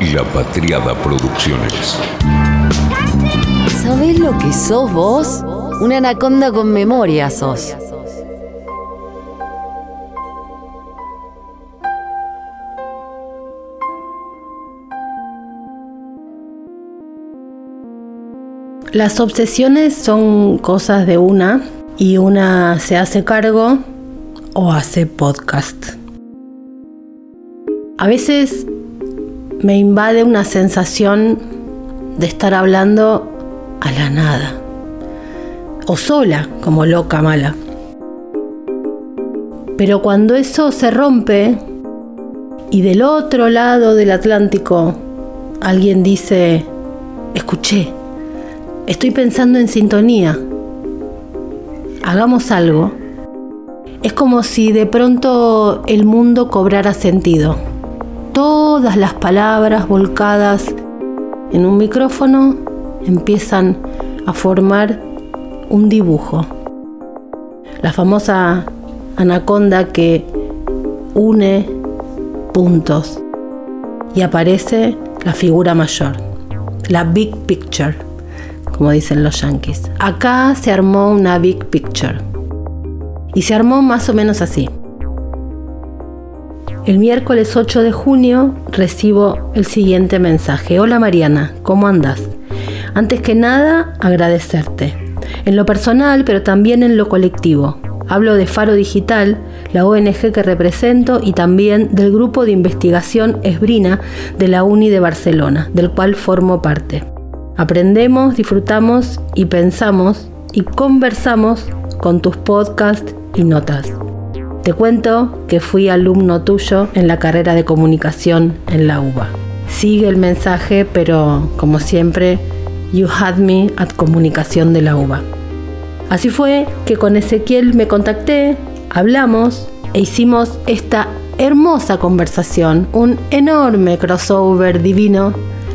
y La Patriada Producciones. ¿Sabés lo que sos vos? Una anaconda con memoria sos. Las obsesiones son cosas de una y una se hace cargo o hace podcast. A veces me invade una sensación de estar hablando a la nada o sola como loca mala. Pero cuando eso se rompe y del otro lado del Atlántico alguien dice, escuché, estoy pensando en sintonía, hagamos algo, es como si de pronto el mundo cobrara sentido. Todas las palabras volcadas en un micrófono empiezan a formar un dibujo. La famosa anaconda que une puntos y aparece la figura mayor, la big picture, como dicen los yankees. Acá se armó una big picture y se armó más o menos así. El miércoles 8 de junio recibo el siguiente mensaje. Hola Mariana, ¿cómo andas? Antes que nada, agradecerte. En lo personal, pero también en lo colectivo. Hablo de Faro Digital, la ONG que represento, y también del grupo de investigación Esbrina de la UNI de Barcelona, del cual formo parte. Aprendemos, disfrutamos y pensamos y conversamos con tus podcasts y notas. Te cuento que fui alumno tuyo en la carrera de comunicación en la UBA. Sigue el mensaje, pero como siempre, you had me at comunicación de la UBA. Así fue que con Ezequiel me contacté, hablamos e hicimos esta hermosa conversación, un enorme crossover divino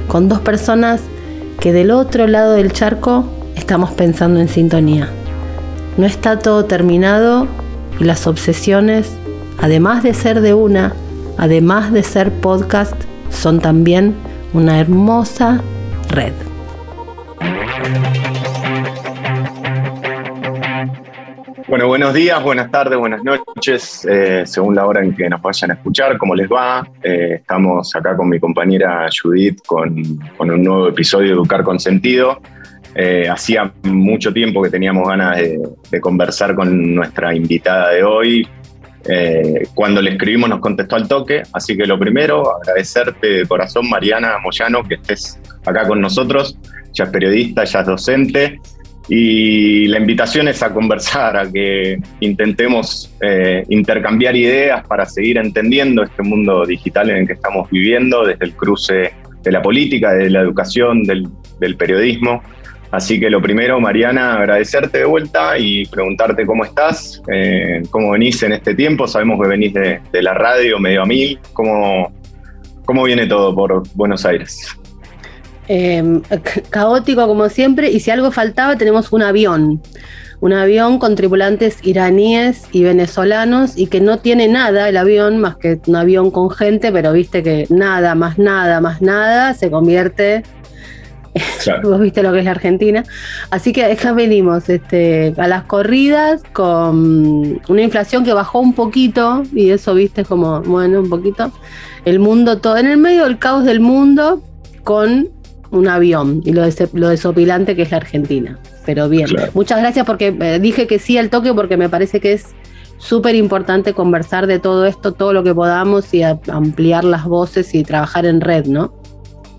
con dos personas que del otro lado del charco estamos pensando en sintonía. No está todo terminado y las obsesiones, además de ser de una, además de ser podcast, son también una hermosa red. Bueno, buenos días, buenas tardes, buenas noches, eh, según la hora en que nos vayan a escuchar, cómo les va. Eh, estamos acá con mi compañera Judith con, un nuevo episodio de Educar con Sentido. Eh, hacía mucho tiempo que teníamos ganas de, conversar con nuestra invitada de hoy. cuando le escribimos nos contestó al toque, así que lo primero, agradecerte de corazón, Mariana Moyano, que estés acá con nosotros. Ya es periodista, ya es docente y la invitación es a conversar, a que intentemos eh, intercambiar ideas para seguir entendiendo este mundo digital en el que estamos viviendo, desde el cruce de la política, de la educación, del, periodismo. Así que lo primero, Mariana, agradecerte de vuelta y preguntarte cómo estás, eh, cómo venís en este tiempo. Sabemos que venís de, la radio medio a mil. ¿Cómo, ¿Cómo viene todo por Buenos Aires? Em, caótico como siempre, y si algo faltaba, tenemos un avión. Un avión con tripulantes iraníes y venezolanos y que no tiene nada el avión más que un avión con gente, pero viste que nada, más nada, más nada se convierte Vos viste lo que es la Argentina. Así que acá venimos este, a las corridas con una inflación que bajó un poquito y eso viste como, bueno, un poquito. El mundo todo, en el medio del caos del mundo con un avión y lo, lo desopilante que es la Argentina. Pero bien, muchas gracias porque eh, dije que sí al toque porque me parece que es súper importante conversar de todo esto, todo lo que podamos y ampliar las voces y trabajar en red, ¿no?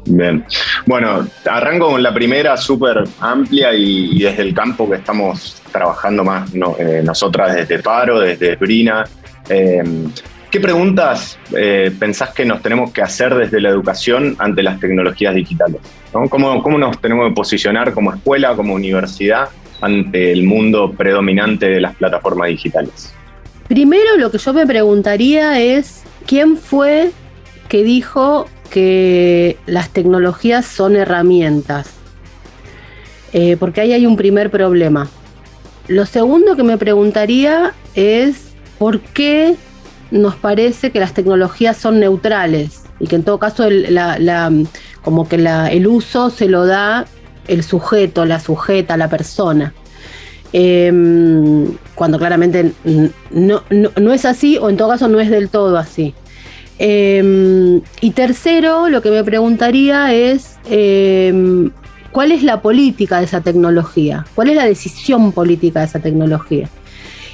Bien. Bueno, arranco con la primera súper amplia y, desde el campo que estamos trabajando más eh, nosotras desde Paro, desde Brina. Eh, ¿Qué preguntas eh, pensás que nos tenemos que hacer desde la educación ante las tecnologías digitales? ¿Cómo, nos tenemos que posicionar como escuela, como universidad, ante el mundo predominante de las plataformas digitales? Primero lo que yo me preguntaría es, ¿quién fue que dijo que las tecnologías son herramientas? Eh, porque ahí hay un primer problema. Lo segundo que me preguntaría es, ¿por qué nos parece que las tecnologías son neutrales. y que en todo caso como que el uso se lo da el sujeto, la sujeta, la persona. Em, cuando claramente no, es así o en todo caso no es del todo así. Em, y tercero, lo que me preguntaría es, em, ¿cuál es la política de esa tecnología? ¿Cuál es la decisión política de esa tecnología?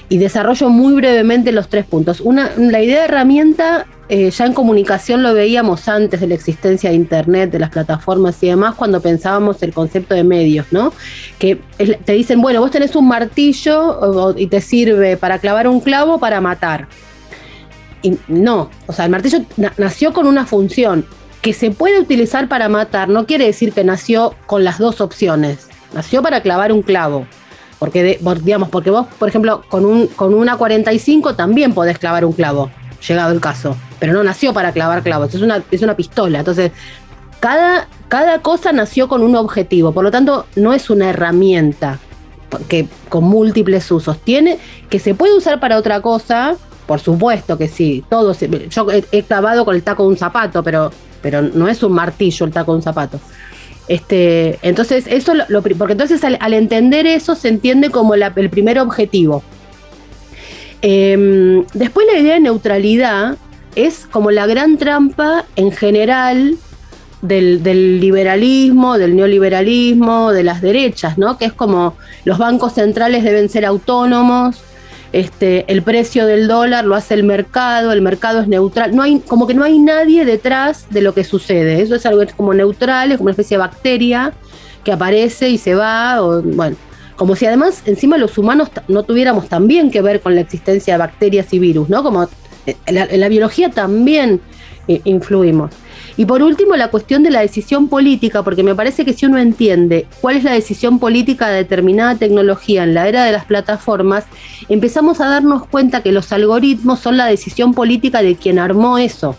Y desarrollo muy brevemente los tres puntos. Una, la idea de herramienta eh, ya en comunicación lo veíamos antes de la existencia de Internet, de las plataformas y demás, cuando pensábamos el concepto de medios, ¿no? Que te dicen, bueno, vos tenés un martillo y te sirve para clavar un clavo para matar. Y no, o sea, el martillo nació con una función que se puede utilizar para matar, no quiere decir que nació con las dos opciones. Nació para clavar un clavo. Porque, digamos, porque vos, por ejemplo, con, un, con una 45 también podés clavar un clavo, llegado el caso pero no nació para clavar clavos, es una, es una pistola. Entonces, cada, cada cosa nació con un objetivo, por lo tanto, no es una herramienta que con múltiples usos. Tiene que se puede usar para otra cosa, por supuesto que sí. Todo yo he, clavado con el taco de un zapato, pero, pero no es un martillo el taco de un zapato. Este, entonces, eso lo, porque entonces al, entender eso se entiende como el primer objetivo. Em, después la idea de neutralidad es como la gran trampa en general del, liberalismo, del neoliberalismo, de las derechas, ¿no? Que es como los bancos centrales deben ser autónomos, este, el precio del dólar lo hace el mercado, el mercado es neutral, no hay, como que no hay nadie detrás de lo que sucede. Eso es algo como neutral, es como una especie de bacteria que aparece y se va, bueno, como si además encima los humanos no tuviéramos también que ver con la existencia de bacterias y virus, ¿no? Como en la, biología también eh, influimos. Y por último, la cuestión de la decisión política, porque me parece que si uno entiende cuál es la decisión política de determinada tecnología en la era de las plataformas, empezamos a darnos cuenta que los algoritmos son la decisión política de quien armó eso.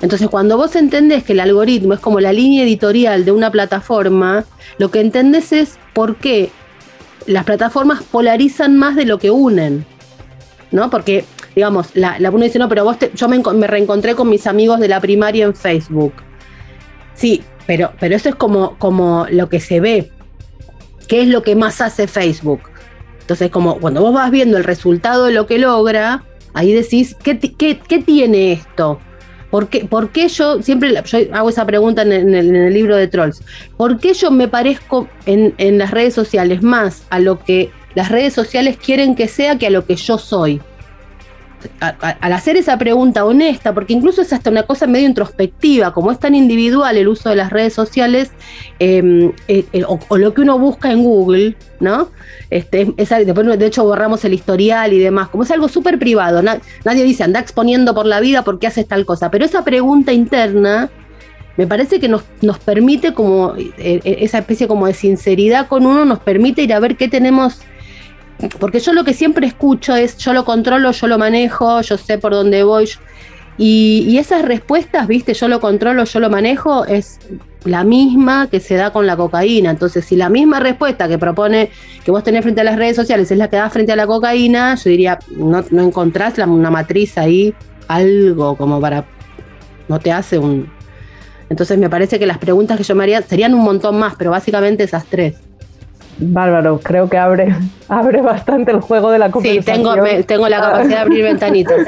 Entonces, cuando vos entendés que el algoritmo es como la línea editorial de una plataforma, lo que entendés es por qué las plataformas polarizan más de lo que unen. ¿No? Porque digamos, la, la uno dice, no, pero vos yo me, reencontré con mis amigos de la primaria en Facebook. Sí, pero, pero eso es como, como lo que se ve. ¿Qué es lo que más hace Facebook? Entonces, como cuando vos vas viendo el resultado de lo que logra, ahí decís, ¿qué, tiene esto? ¿Por qué, yo, siempre yo hago esa pregunta en el, libro de Trolls, ¿por qué yo me parezco en, en, las redes sociales más a lo que las redes sociales quieren que sea que a lo que yo soy? Al hacer esa pregunta honesta, porque incluso es hasta una cosa medio introspectiva, como es tan individual el uso de las redes sociales, em, eh, eh, o, lo que uno busca en Google, ¿no? Este, después, de hecho, borramos el historial y demás, como es algo súper privado, nadie dice anda exponiendo por la vida porque haces tal cosa, pero esa pregunta interna me parece que nos, nos permite como eh, esa especie como de sinceridad con uno, nos permite ir a ver qué tenemos porque yo lo que siempre escucho es, yo lo controlo, yo lo manejo, yo sé por dónde voy. Y, esas respuestas, viste, yo lo controlo, yo lo manejo, es la misma que se da con la cocaína. Entonces, si la misma respuesta que propone que vos tenés frente a las redes sociales es la que da frente a la cocaína, yo diría, no, no encontrás una matriz ahí, algo como para... No te hace un... Entonces me parece que las preguntas que yo me haría serían un montón más, pero básicamente esas tres. Bárbaro, creo que abre, abre bastante el juego de la conversación. Sí, tengo, tengo la capacidad de abrir ventanitas.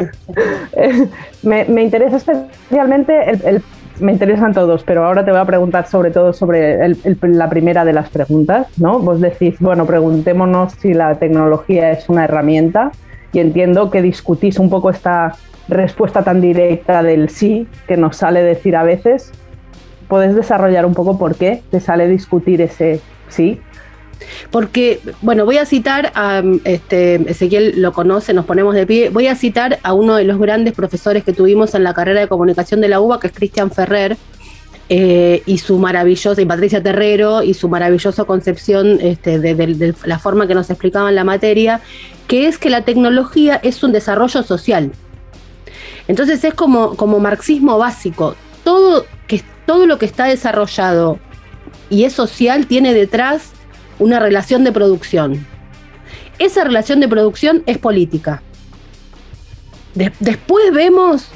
me, me, interesa especialmente, el, me interesan todos, pero ahora te voy a preguntar sobre todo sobre la primera de las preguntas, ¿no? Vos decís, bueno, preguntémonos si la tecnología es una herramienta y entiendo que discutís un poco esta respuesta tan directa del sí que nos sale decir a veces. ¿Puedes desarrollar un poco por qué te sale discutir ese sí? Porque, bueno, voy a citar a este, Ezequiel lo conoce, nos ponemos de pie. Voy a citar a uno de los grandes profesores que tuvimos en la carrera de comunicación de la UBA, que es Cristian Ferrer. Eh, y su maravillosa, y Patricia Terrero, y su maravillosa concepción este, de, la forma que nos explicaban la materia, que es que la tecnología es un desarrollo social. Entonces es como, como marxismo básico. Todo, que, todo lo que está desarrollado y es social tiene detrás una relación de producción. Esa relación de producción es política. después vemos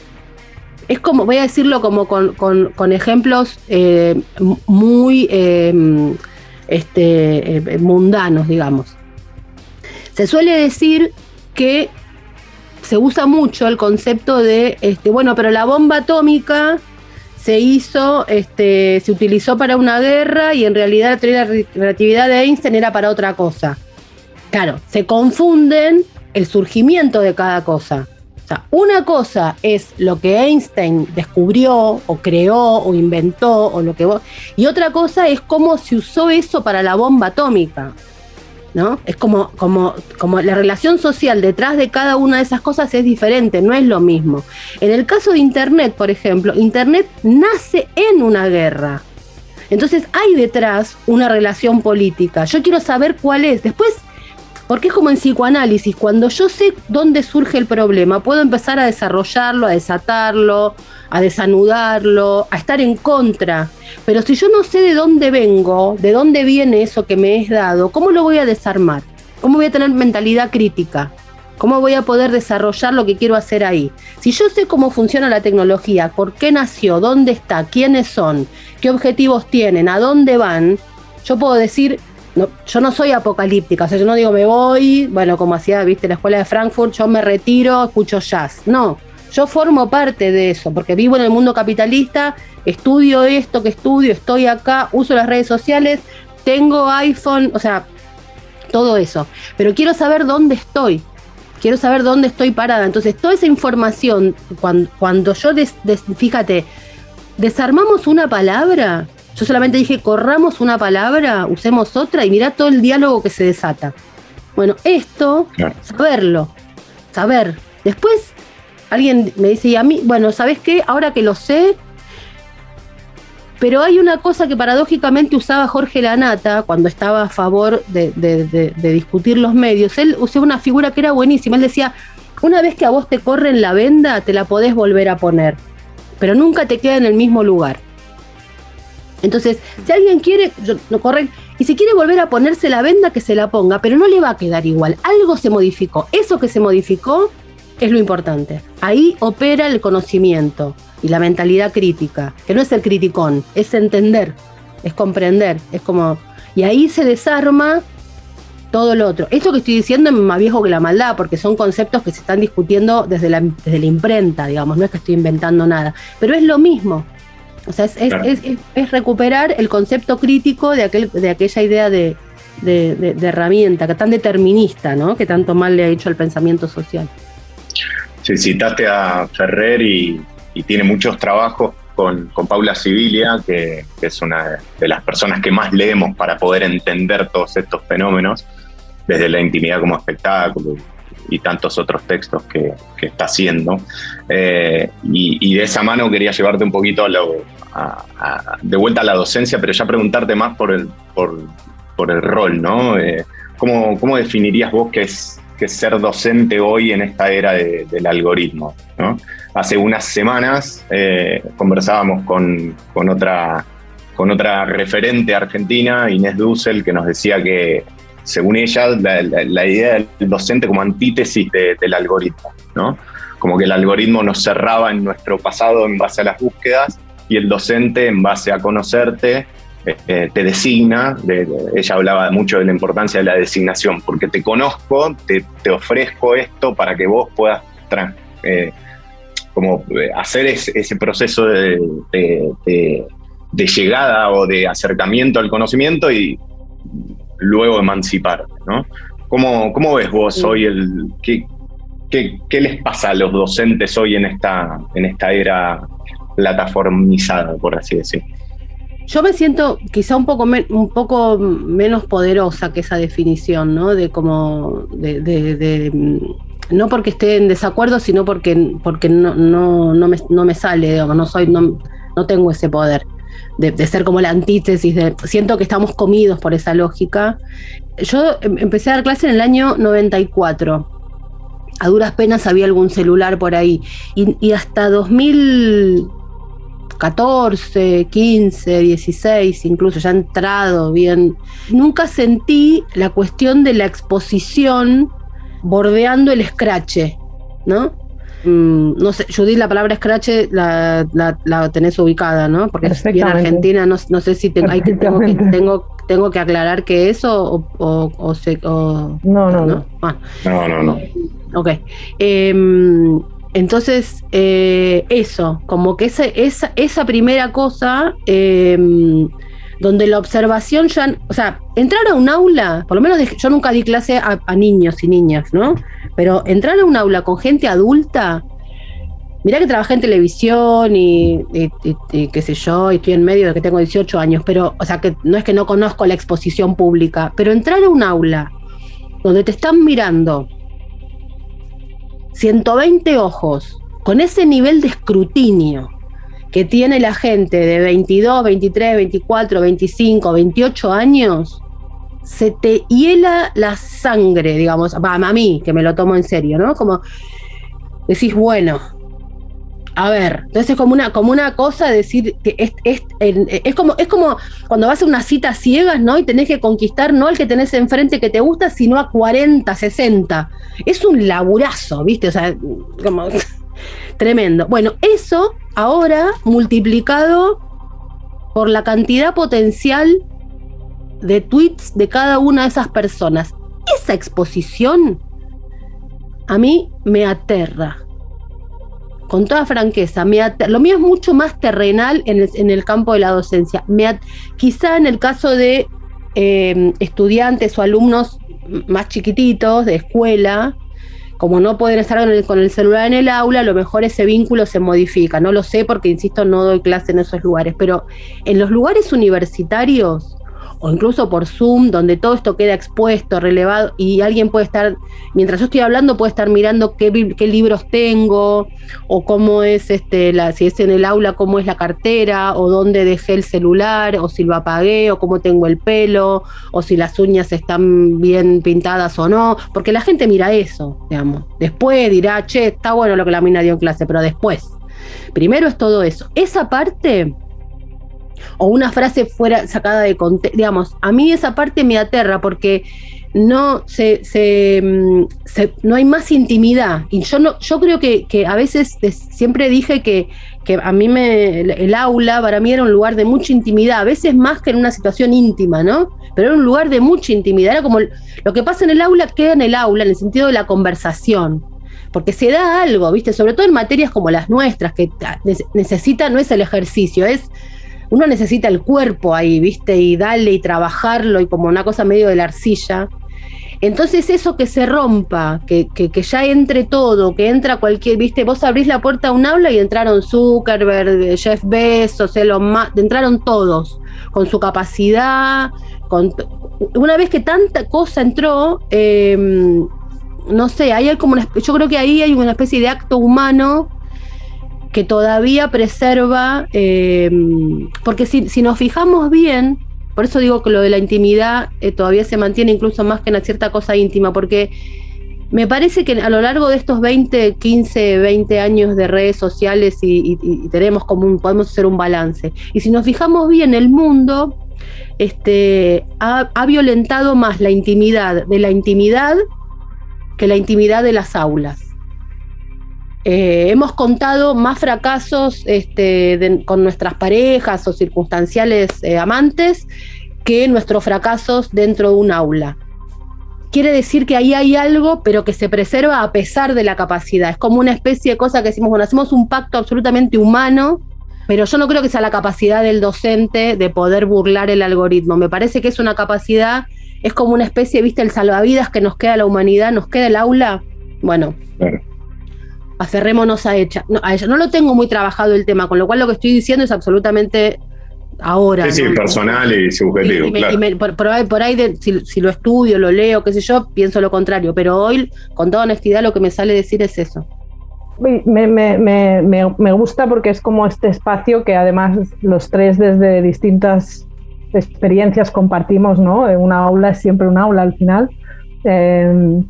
es como, voy a decirlo como con, ejemplos eh, muy em, este, eh, mundanos, digamos. Se suele decir que se usa mucho el concepto de, este, bueno, pero la bomba atómica se hizo, este, se utilizó para una guerra y en realidad la teoría de la relatividad de Einstein era para otra cosa. Claro, se confunden el surgimiento de cada cosa. O sea, una cosa es lo que Einstein descubrió o creó o inventó o lo que vos, y otra cosa es cómo se usó eso para la bomba atómica. ¿No? Es como, como, como la relación social detrás de cada una de esas cosas es diferente, no es lo mismo. En el caso de Internet, por ejemplo, Internet nace en una guerra. Entonces hay detrás una relación política. Yo quiero saber cuál es. Después, porque es como en psicoanálisis, cuando yo sé dónde surge el problema, puedo empezar a desarrollarlo, a desatarlo, a desanudarlo, a estar en contra. Pero si yo no sé de dónde vengo, de dónde viene eso que me es dado, ¿cómo lo voy a desarmar? ¿Cómo voy a tener mentalidad crítica? ¿Cómo voy a poder desarrollar lo que quiero hacer ahí? Si yo sé cómo funciona la tecnología, por qué nació, dónde está, quiénes son, qué objetivos tienen, a dónde van, yo puedo decir, no, yo no soy apocalíptica, o sea, yo no digo me voy, bueno, como hacía, viste, la escuela de Frankfurt, yo me retiro, escucho jazz. No, yo formo parte de eso, porque vivo en el mundo capitalista, estudio esto que estudio, estoy acá, uso las redes sociales, tengo iPhone, o sea, todo eso. Pero quiero saber dónde estoy, quiero saber dónde estoy parada. Entonces, toda esa información, cuando, cuando yo, fíjate, desarmamos una palabra, yo solamente dije, corramos una palabra, usemos otra y mira todo el diálogo que se desata. Bueno, esto, saberlo, saber. Después alguien me dice, y a mí, bueno, ¿sabes qué? Ahora que lo sé, pero hay una cosa que paradójicamente usaba Jorge Lanata cuando estaba a favor de, discutir los medios. Él usó una figura que era buenísima. Él decía, una vez que a vos te corren la venda, te la podés volver a poner, pero nunca te queda en el mismo lugar. Entonces, si alguien quiere, no corren, y si quiere volver a ponerse la venda, que se la ponga, pero no le va a quedar igual. Algo se modificó. Eso que se modificó es lo importante. Ahí opera el conocimiento y la mentalidad crítica, que no es el criticón, es entender, es comprender, es como... Y ahí se desarma todo lo otro. Esto que estoy diciendo es más viejo que la maldad, porque son conceptos que se están discutiendo desde la, desde la imprenta, digamos, no es que estoy inventando nada, pero es lo mismo. O sea, es, es, recuperar el concepto crítico de, aquel, de aquella idea de, de, de herramienta, que tan determinista, ¿no? que tanto mal le ha hecho al pensamiento social. Sí, citaste a Ferrer y, tiene muchos trabajos con, Paula Sibilia, que, es una de las personas que más leemos para poder entender todos estos fenómenos, desde la intimidad como espectáculo y tantos otros textos que, está haciendo. Eh, y, de esa mano quería llevarte un poquito de vuelta a la docencia, pero ya preguntarte más por el, por, el rol, ¿no? Eh, ¿cómo, ¿Cómo definirías vos qué es que ser docente hoy en esta era del algoritmo. Hace unas semanas eh, conversábamos con, otra, con otra referente argentina, Inés Dussel, que nos decía que, según ella, la, idea del docente como antítesis del algoritmo, ¿no? como que el algoritmo nos cerraba en nuestro pasado en base a las búsquedas y el docente en base a conocerte eh, te designa, ella hablaba mucho de la importancia de la designación, porque te conozco, te, ofrezco esto para que vos puedas eh, como eh, hacer ese, proceso de, llegada o de acercamiento al conocimiento y luego emanciparte, ¿no? ¿Cómo, ves vos hoy el... Qué, qué, les pasa a los docentes hoy en esta, en esta era plataformizada, por así decirlo? Yo me siento quizá un poco, un poco menos poderosa que esa definición, ¿no? De como, de, mm, no porque esté en desacuerdo, sino porque, porque no, no, no, me, no me sale, digamos, no soy, no, no tengo ese poder. De, ser como la antítesis, de, siento que estamos comidos por esa lógica. Yo em, empecé a dar clase en el año 94. A duras penas había algún celular por ahí. Y, y hasta 2000, 14, 15, 16, incluso ya entrado bien, nunca sentí la cuestión de la exposición bordeando el escrache, ¿no? Mm, no sé, Judith, la palabra scratch la, la, tenés ubicada, ¿no? Porque es bien argentina, no, no sé si tengo, hay que, tengo, que, tengo, tengo que aclarar que eso o, o, o, se, o no, no, no. No, no, no. Ok. Em, entonces, eh, eso, como que esa, esa, esa primera cosa, eh, donde la observación ya, o sea, entrar a un aula, por lo menos yo nunca di clase a, niños y niñas, ¿no? Pero entrar a un aula con gente adulta, mirá que trabajé en televisión y, qué sé yo, y estoy en medio de que tengo 18 años, pero, o sea, que no es que no conozco la exposición pública, pero entrar a un aula donde te están mirando 120 ojos, con ese nivel de escrutinio que tiene la gente de 22, 23, 24, 25, 28 años, se te hiela la sangre, digamos, a mí, que me lo tomo en serio, ¿no? Como decís, bueno, a ver, entonces es como una, como una cosa decir que es, es, como, es como cuando vas a una cita ciegas, ¿no? Y tenés que conquistar no al que tenés enfrente que te gusta, sino a 40, 60. Es un laburazo, ¿viste? O sea, como tremendo. Bueno, eso ahora multiplicado por la cantidad potencial de tweets de cada una de esas personas. Esa exposición a mí me aterra con toda franqueza, lo mío es mucho más terrenal en el, campo de la docencia. Quizá en el caso de em, estudiantes o alumnos más chiquititos de escuela, como no pueden estar con el, celular en el aula, a lo mejor ese vínculo se modifica. No lo sé porque, insisto, no doy clase en esos lugares, pero en los lugares universitarios o incluso por Zoom, donde todo esto queda expuesto, relevado, y alguien puede estar, mientras yo estoy hablando, puede estar mirando qué, libros tengo, o cómo es, este, la, si es en el aula, cómo es la cartera, o dónde dejé el celular, o si lo apagué, o cómo tengo el pelo, o si las uñas están bien pintadas o no, porque la gente mira eso, digamos. Después dirá, che, está bueno lo que la mina dio en clase, pero después. Primero es todo eso. Esa parte o una frase fuera sacada de contexto. Digamos, a mí esa parte me aterra porque no se, mm, se, no hay más intimidad. Y yo no, yo creo que, que a veces siempre dije que, que, a mí me el aula para mí era un lugar de mucha intimidad, a veces más que en una situación íntima, ¿no? Pero era un lugar de mucha intimidad. Era como lo que pasa en el aula queda en el aula, en el sentido de la conversación. Porque se da algo, ¿viste? Sobre todo en materias como las nuestras, que necesita, no es el ejercicio, es uno necesita el cuerpo ahí, ¿viste? Y darle y trabajarlo y como una cosa medio de la arcilla. Entonces eso que se rompa, que, que, ya entre todo, que entra cualquier, viste, vos abrís la puerta a un aula y entraron Zuckerberg, Jeff Bezos, Elon Musk, entraron todos, con su capacidad, con, una vez que tanta cosa entró, em, no sé, hay como yo creo que ahí hay una especie de acto humano que todavía preserva, eh, porque si, nos fijamos bien, por eso digo que lo de la intimidad eh, todavía se mantiene incluso más que una cierta cosa íntima, porque me parece que a lo largo de estos 20, 15, 20 años de redes sociales y, tenemos como un, podemos hacer un balance. Y si nos fijamos bien, el mundo este, ha violentado más la intimidad de la intimidad que la intimidad de las aulas. Eh, hemos contado más fracasos este, con nuestras parejas o circunstanciales eh, amantes que nuestros fracasos dentro de un aula. Quiere decir que ahí hay algo, pero que se preserva a pesar de la capacidad. Es como una especie de cosa que decimos, bueno, hacemos un pacto absolutamente humano, pero yo no creo que sea la capacidad del docente de poder burlar el algoritmo. Me parece que es una capacidad, es como una especie, viste, el salvavidas que nos queda la humanidad, nos queda el aula. Bueno, aferrémonos a ella. No, a ella. No lo tengo muy trabajado el tema, con lo cual lo que estoy diciendo es absolutamente ahora. Sí, sí, personal y subjetivo. por, ahí, si, lo estudio, lo leo, qué sé yo, pienso lo contrario, pero hoy, con toda honestidad, lo que me sale decir es eso. Me, me, me, me, gusta porque es como este espacio que además los tres desde distintas experiencias compartimos, ¿no? Una aula es siempre un aula al final. Eh,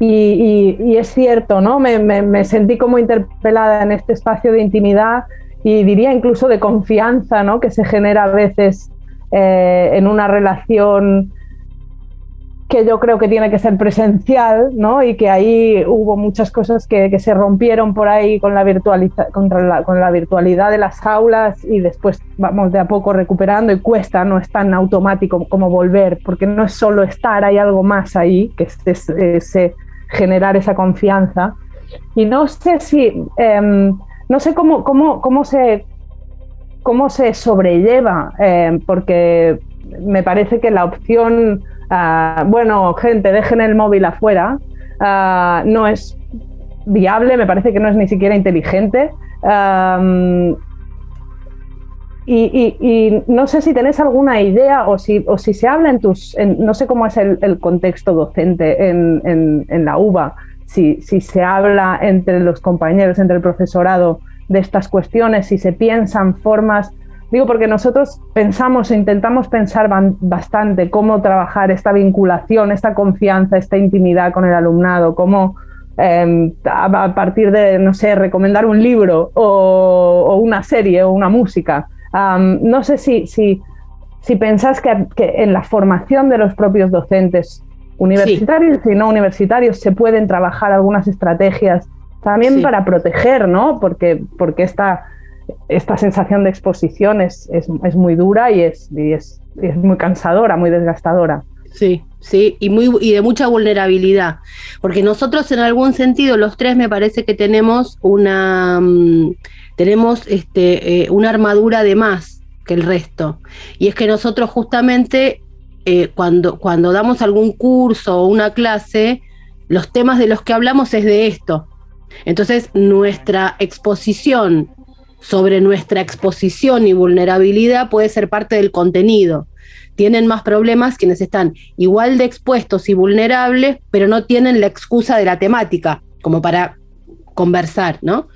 y, es cierto, ¿no? Me, sentí como interpelada en este espacio de intimidad y diría incluso de confianza, ¿no? Que se genera a veces eh, en una relación que yo creo que tiene que ser presencial, ¿no? Y que ahí hubo muchas cosas que, se rompieron por ahí con la, contra con la virtualidad de las aulas y después vamos de a poco recuperando y cuesta, no es tan automático como volver, porque no es solo estar, hay algo más ahí, que es, es, generar esa confianza. Y no sé si, eh, no sé cómo, cómo, cómo, se, cómo se sobrelleva, eh, porque me parece que la opción Ah, bueno, gente, dejen el móvil afuera, ah, no es viable, me parece que no es ni siquiera inteligente. Y, no sé si tenés alguna idea o si, o si se habla en tus, no sé cómo es el, contexto docente en, la UBA, si, si, se habla entre los compañeros, entre el profesorado de estas cuestiones, si se piensan formas Digo, porque nosotros pensamos e intentamos pensar bastante cómo trabajar esta vinculación, esta confianza, esta intimidad con el alumnado, cómo em, a partir de, no sé, recomendar un libro o, una serie o una música. No sé si, si, si pensás que, en la formación de los propios docentes universitarios y no universitarios se pueden trabajar algunas estrategias también para proteger, ¿no? Porque, porque esta esta sensación de exposición es, muy dura y es, es, muy cansadora, muy desgastadora. Sí, sí, y, muy, y de mucha vulnerabilidad, porque nosotros en algún sentido, los tres me parece que tenemos una, mm, tenemos este, eh, una armadura de más que el resto, y es que nosotros justamente eh, cuando, cuando damos algún curso o una clase, los temas de los que hablamos es de esto. Entonces, nuestra exposición sobre nuestra exposición y vulnerabilidad puede ser parte del contenido. Tienen más problemas quienes están igual de expuestos y vulnerables, pero no tienen la excusa de la temática, como para conversar, ¿no?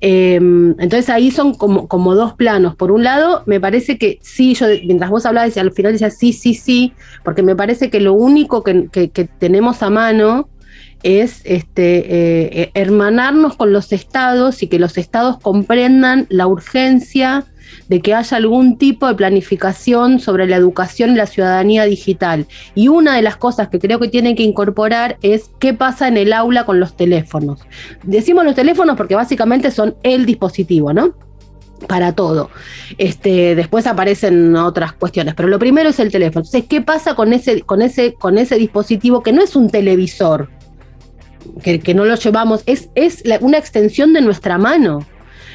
Em, entonces ahí son como, como, dos planos. Por un lado, me parece que sí, yo mientras vos hablabas, al final decía sí, sí, sí, porque me parece que lo único que, que tenemos a mano es este, eh, eh, hermanarnos con los estados y que los estados comprendan la urgencia de que haya algún tipo de planificación sobre la educación y la ciudadanía digital. Y una de las cosas que creo que tienen que incorporar es qué pasa en el aula con los teléfonos. Decimos los teléfonos porque básicamente son el dispositivo, ¿no? Para todo. Este, después aparecen otras cuestiones, pero lo primero es el teléfono. Entonces, ¿qué pasa con ese, con ese, con ese dispositivo que no es un televisor? que, no lo llevamos, es, es una extensión de nuestra mano.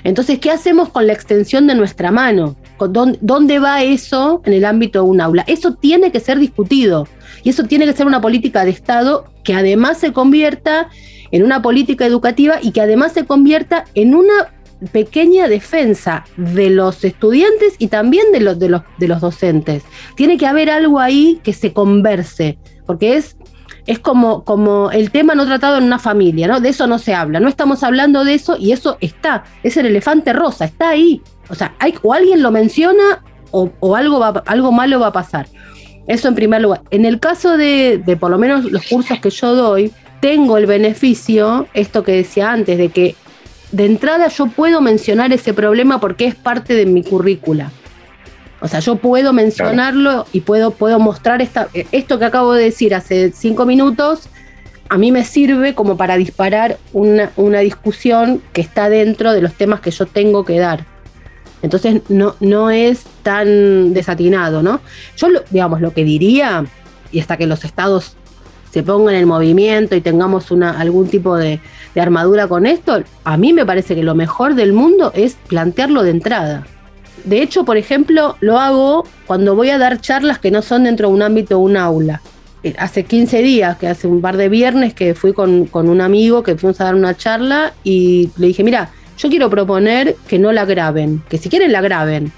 Entonces, ¿qué hacemos con la extensión de nuestra mano? ¿Dónde, va eso en el ámbito de un aula? Eso tiene que ser discutido y eso tiene que ser una política de Estado que además se convierta en una política educativa y que además se convierta en una pequeña defensa de los estudiantes y también de los, de los, de los docentes. Tiene que haber algo ahí que se converse, porque es es como, como el tema no tratado en una familia, ¿no? De eso no se habla, no estamos hablando de eso y eso está, es el elefante rosa, está ahí. O sea, hay, o alguien lo menciona o, algo, algo malo va a pasar. Eso en primer lugar. En el caso de, de por lo menos los cursos que yo doy, tengo el beneficio, esto que decía antes, de que de entrada yo puedo mencionar ese problema porque es parte de mi currícula. O sea, yo puedo mencionarlo y puedo, puedo mostrar esta, esto que acabo de decir hace cinco minutos, a mí me sirve como para disparar una, discusión que está dentro de los temas que yo tengo que dar. Entonces no, no es tan desatinado, ¿no? Yo, digamos, lo que diría, y hasta que los estados se pongan en movimiento y tengamos una, algún tipo de, de armadura con esto, a mí me parece que lo mejor del mundo es plantearlo de entrada de hecho, por ejemplo, lo hago cuando voy a dar charlas que no son dentro de un ámbito o un aula. Eh, hace 15 días, que hace un par de viernes, que fui con, un amigo que fuimos a dar una charla y le dije, mira, yo quiero proponer que no la graben, que si quieren la graben,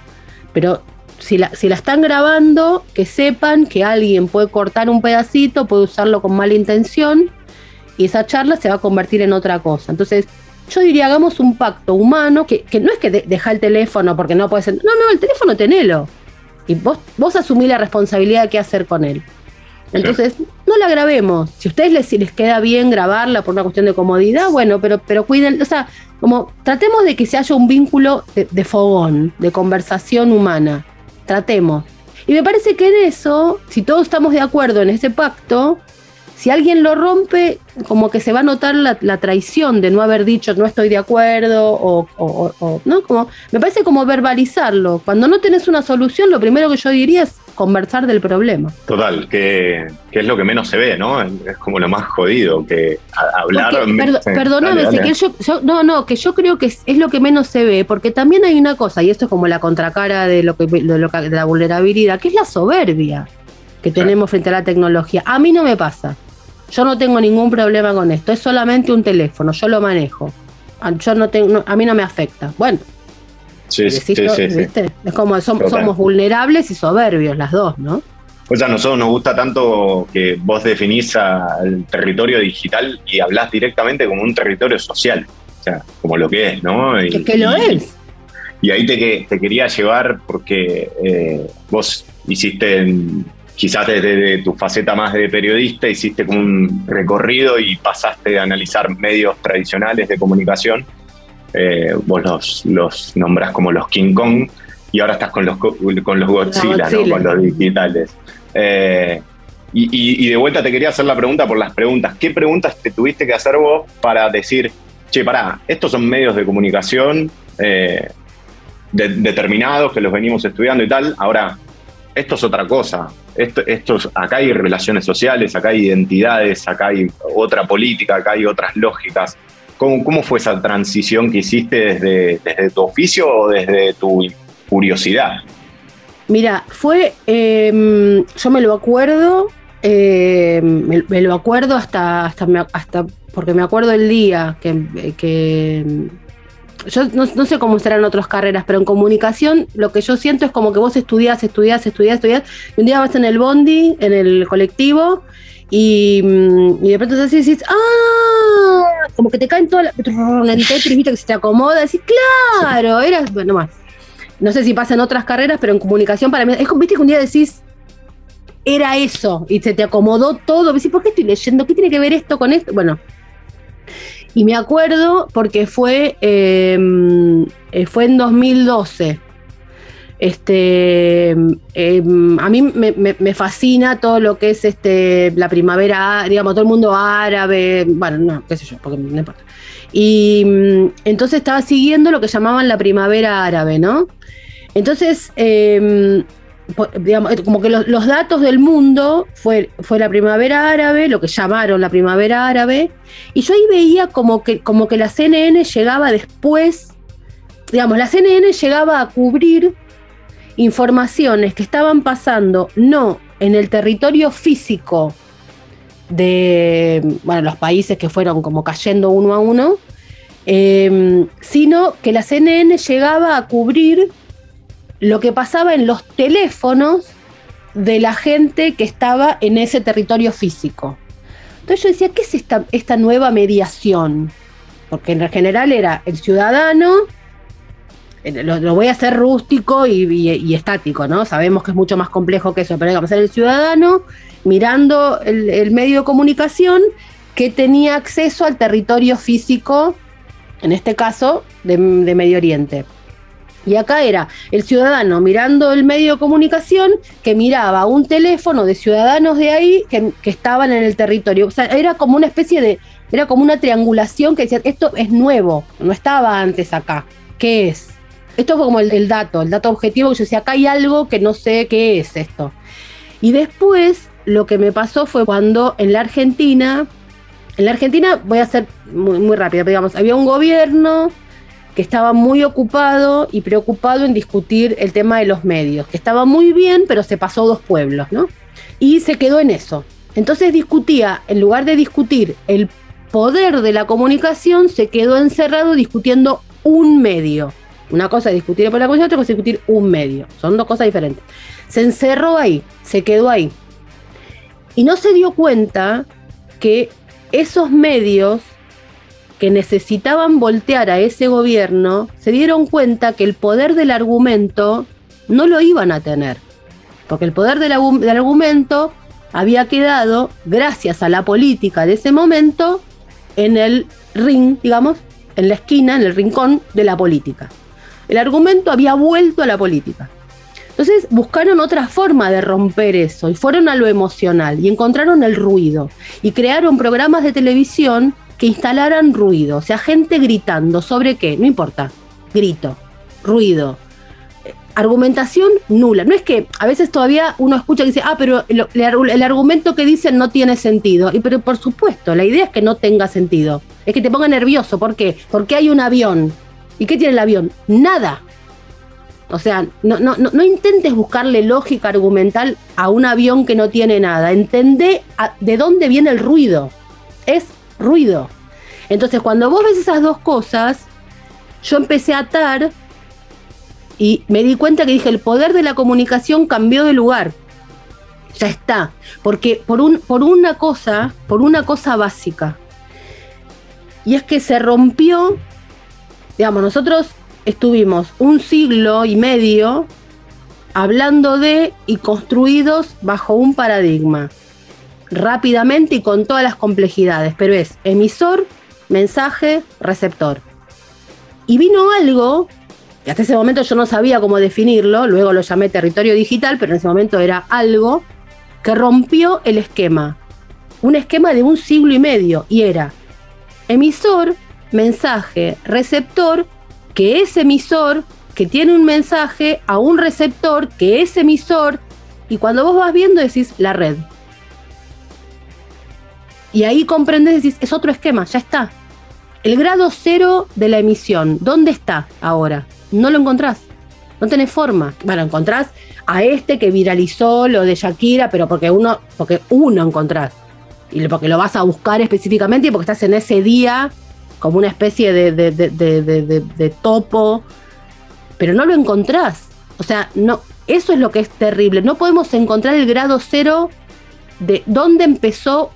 pero si la, si la están grabando, que sepan que alguien puede cortar un pedacito, puede usarlo con mala intención y esa charla se va a convertir en otra cosa. Entonces, yo diría, hagamos un pacto humano, que, no es que deja el teléfono porque no puede ser, no, no, el teléfono tenelo. Y vos, vos asumís la responsabilidad de qué hacer con él. Entonces, no la grabemos. Si a ustedes les, les queda bien grabarla por una cuestión de comodidad, bueno, pero, pero cuiden, o sea, como tratemos de que se haya un vínculo de, fogón, de conversación humana. Tratemos. Y me parece que en eso, si todos estamos de acuerdo en ese pacto, si alguien lo rompe, como que se va a notar la, traición de no haber dicho no estoy de acuerdo o, no, como me parece como verbalizarlo. Cuando no tenés una solución, lo primero que yo diría es conversar del problema. Total, que, es lo que menos se ve, ¿no? Es como lo más jodido, que hablar... perdóname, yo, no, no, que yo creo que es, lo que menos se ve, porque también hay una cosa, y esto es como la contracara de, lo que, de, lo de la vulnerabilidad, que es la soberbia que tenemos frente a la tecnología. A mí no me pasa. Yo no tengo ningún problema con esto, es solamente un teléfono, yo lo manejo. Ah, yo no tengo, a mí no me afecta. Bueno, sí, sí, sí, es como somos, vulnerables y soberbios las dos, ¿no? Pues a nosotros nos gusta tanto que vos definís el territorio digital y hablás directamente como un territorio social, o sea, como lo que es, ¿no? Y, que, lo es. Y ahí te, te quería llevar porque eh, vos hiciste en, quizás desde tu faceta más de periodista hiciste como un recorrido y pasaste a analizar medios tradicionales de comunicación. Eh, vos los, los nombrás como los King Kong y ahora estás con los, con los Godzilla, ¿no? con los digitales. Eh, y, de vuelta te quería hacer la pregunta por las preguntas. ¿Qué preguntas te tuviste que hacer vos para decir, che, pará, estos son medios de comunicación eh, determinados que los venimos estudiando y tal, ahora esto es otra cosa. Esto, acá hay relaciones sociales, acá hay identidades, acá hay otra política, acá hay otras lógicas. ¿Cómo, cómo fue esa transición que hiciste desde, desde tu oficio o desde tu curiosidad? Mira, fue, em, yo me lo acuerdo, em, me, lo acuerdo hasta, hasta, hasta, porque me acuerdo el día que, que yo no, sé cómo serán otras carreras, pero en comunicación lo que yo siento es como que vos estudiás, estudiás, estudiás, estudiás, y un día vas en el bondi, en el colectivo, y, mm, de pronto te decís, ¡ah! Como que te caen todas las. que se te acomoda, decís, ¡claro! Eras, bueno, más. No sé si pasa en otras carreras, pero en comunicación para mí. Es viste que un día decís, era eso, y se te acomodó todo. Decís, ¿por qué estoy leyendo? ¿Qué tiene que ver esto con esto? Bueno. Y me acuerdo porque fue, em, eh, fue en 2012. Este, em, a mí me, fascina todo lo que es este, la primavera, digamos, todo el mundo árabe, bueno, no, qué sé yo, porque no importa. Y mm, entonces estaba siguiendo lo que llamaban la primavera árabe, ¿no? Entonces, em, como que los, datos del mundo fue, fue la primavera árabe, lo que llamaron la primavera árabe, y yo ahí veía como que, como que la CNN llegaba después, digamos, la CNN llegaba a cubrir informaciones que estaban pasando no en el territorio físico de bueno, los países que fueron como cayendo uno a uno, eh, sino que la CNN llegaba a cubrir lo que pasaba en los teléfonos de la gente que estaba en ese territorio físico. Entonces yo decía, ¿qué es esta, nueva mediación? Porque en general era el ciudadano, eh, lo, voy a hacer rústico y, estático, ¿no? Sabemos que es mucho más complejo que eso, pero digamos, era el ciudadano mirando el, medio de comunicación que tenía acceso al territorio físico, en este caso, de Medio Oriente. Y acá era el ciudadano mirando el medio de comunicación que miraba un teléfono de ciudadanos de ahí que, estaban en el territorio. O sea, era como una especie de, era como una triangulación que decía, esto es nuevo, no estaba antes acá. ¿Qué es? Esto fue como el, dato, el dato objetivo yo decía, acá hay algo que no sé qué es esto. Y después lo que me pasó fue cuando en la Argentina, en la Argentina voy a ser muy, muy rápida, digamos, había un gobierno que estaba muy ocupado y preocupado en discutir el tema de los medios, que estaba muy bien, pero se pasó dos pueblos, ¿no? Y se quedó en eso. Entonces discutía, en lugar de discutir el poder de la comunicación, se quedó encerrado discutiendo un medio. Una cosa es discutir por la comunicación, otra cosa es discutir un medio. Son dos cosas diferentes. Se encerró ahí, se quedó ahí. Y no se dio cuenta que esos medios que necesitaban voltear a ese gobierno se dieron cuenta que el poder del argumento no lo iban a tener, porque el poder del, argumento había quedado, gracias a la política de ese momento, en el ring, digamos, en la esquina, en el rincón de la política. El argumento había vuelto a la política. Entonces buscaron otra forma de romper eso y fueron a lo emocional y encontraron el ruido y crearon programas de televisión que instalaran ruido, o sea, gente gritando sobre qué, no importa, grito, ruido, argumentación nula. No es que a veces todavía uno escucha y dice, ah, pero el, argumento que dicen no tiene sentido. Y pero por supuesto, la idea es que no tenga sentido. Es que te ponga nervioso. ¿Por qué? Porque hay un avión. ¿Y qué tiene el avión? Nada. O sea, no, no, no, intentes buscarle lógica argumental a un avión que no tiene nada. Entendé de dónde viene el ruido. Es ruido. Entonces, cuando vos ves esas dos cosas, yo empecé a atar y me di cuenta que dije, el poder de la comunicación cambió de lugar. Ya está. Porque por, un, por una cosa, por una cosa básica. Y es que se rompió, digamos, nosotros estuvimos un siglo y medio hablando de y construidos bajo un paradigma, rápidamente y con todas las complejidades, pero es emisor, mensaje, receptor. Y vino algo hasta ese momento yo no sabía cómo definirlo, luego lo llamé territorio digital, pero en ese momento era algo que rompió el esquema. Un esquema de un siglo y medio, y era emisor, mensaje, receptor, que es emisor, que tiene un mensaje a un receptor, que es emisor, y cuando vos vas viendo decís la red. Y ahí comprendes, decís, es otro esquema, ya está. El grado cero de la emisión, ¿dónde está ahora? no lo encontrás. No tenés forma. Bueno, encontrás a este que viralizó lo de Shakira, pero porque uno, porque uno encontrás. Y porque lo vas a buscar específicamente y porque estás en ese día como una especie de, de, de, topo. Pero no lo encontrás. O sea, no, eso es lo que es terrible. No podemos encontrar el grado cero de dónde empezó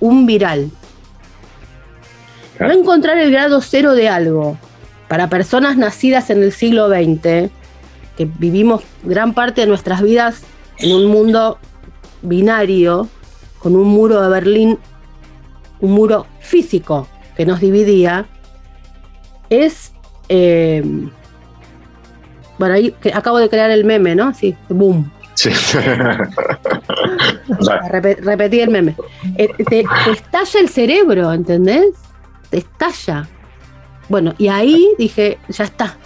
un viral. No encontrar el grado cero de algo para personas nacidas en el siglo XX, que vivimos gran parte de nuestras vidas en un mundo binario, con un muro de Berlín, un muro físico que nos dividía, es... Eh, bueno, ahí acabo de crear el meme, ¿no? Sí, boom. Sí. repetí el meme. Eh, te, estalla el cerebro, ¿entendés? Te estalla. Bueno, y ahí dije, ya está.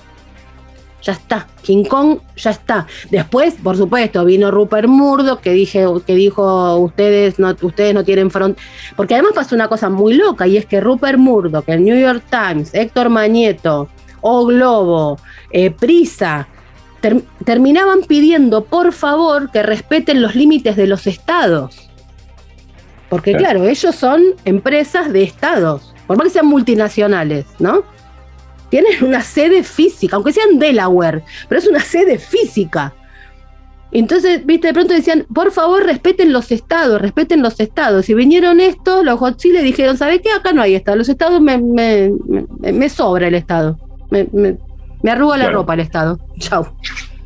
Ya está. King Kong, ya está. Después, por supuesto, vino Rupert Murdoch, que, dije, que dijo, ustedes no, ustedes no tienen front. Porque además pasó una cosa muy loca, y es que Rupert Murdoch, el New York Times, Héctor Mañeto, O Globo, eh, Prisa, terminaban pidiendo, por favor, que respeten los límites de los estados. Porque claro, ellos son empresas de estados, por más que sean multinacionales, ¿no? tienen una sede física, aunque sean Delaware, pero es una sede física. Entonces, viste, de pronto decían, por favor, respeten los estados, respeten los estados. Y vinieron estos, los le dijeron, ¿sabe qué? Acá no hay estado. Los estados me, me, sobra el estado. Me, me, arruga la ropa el estado. Chau.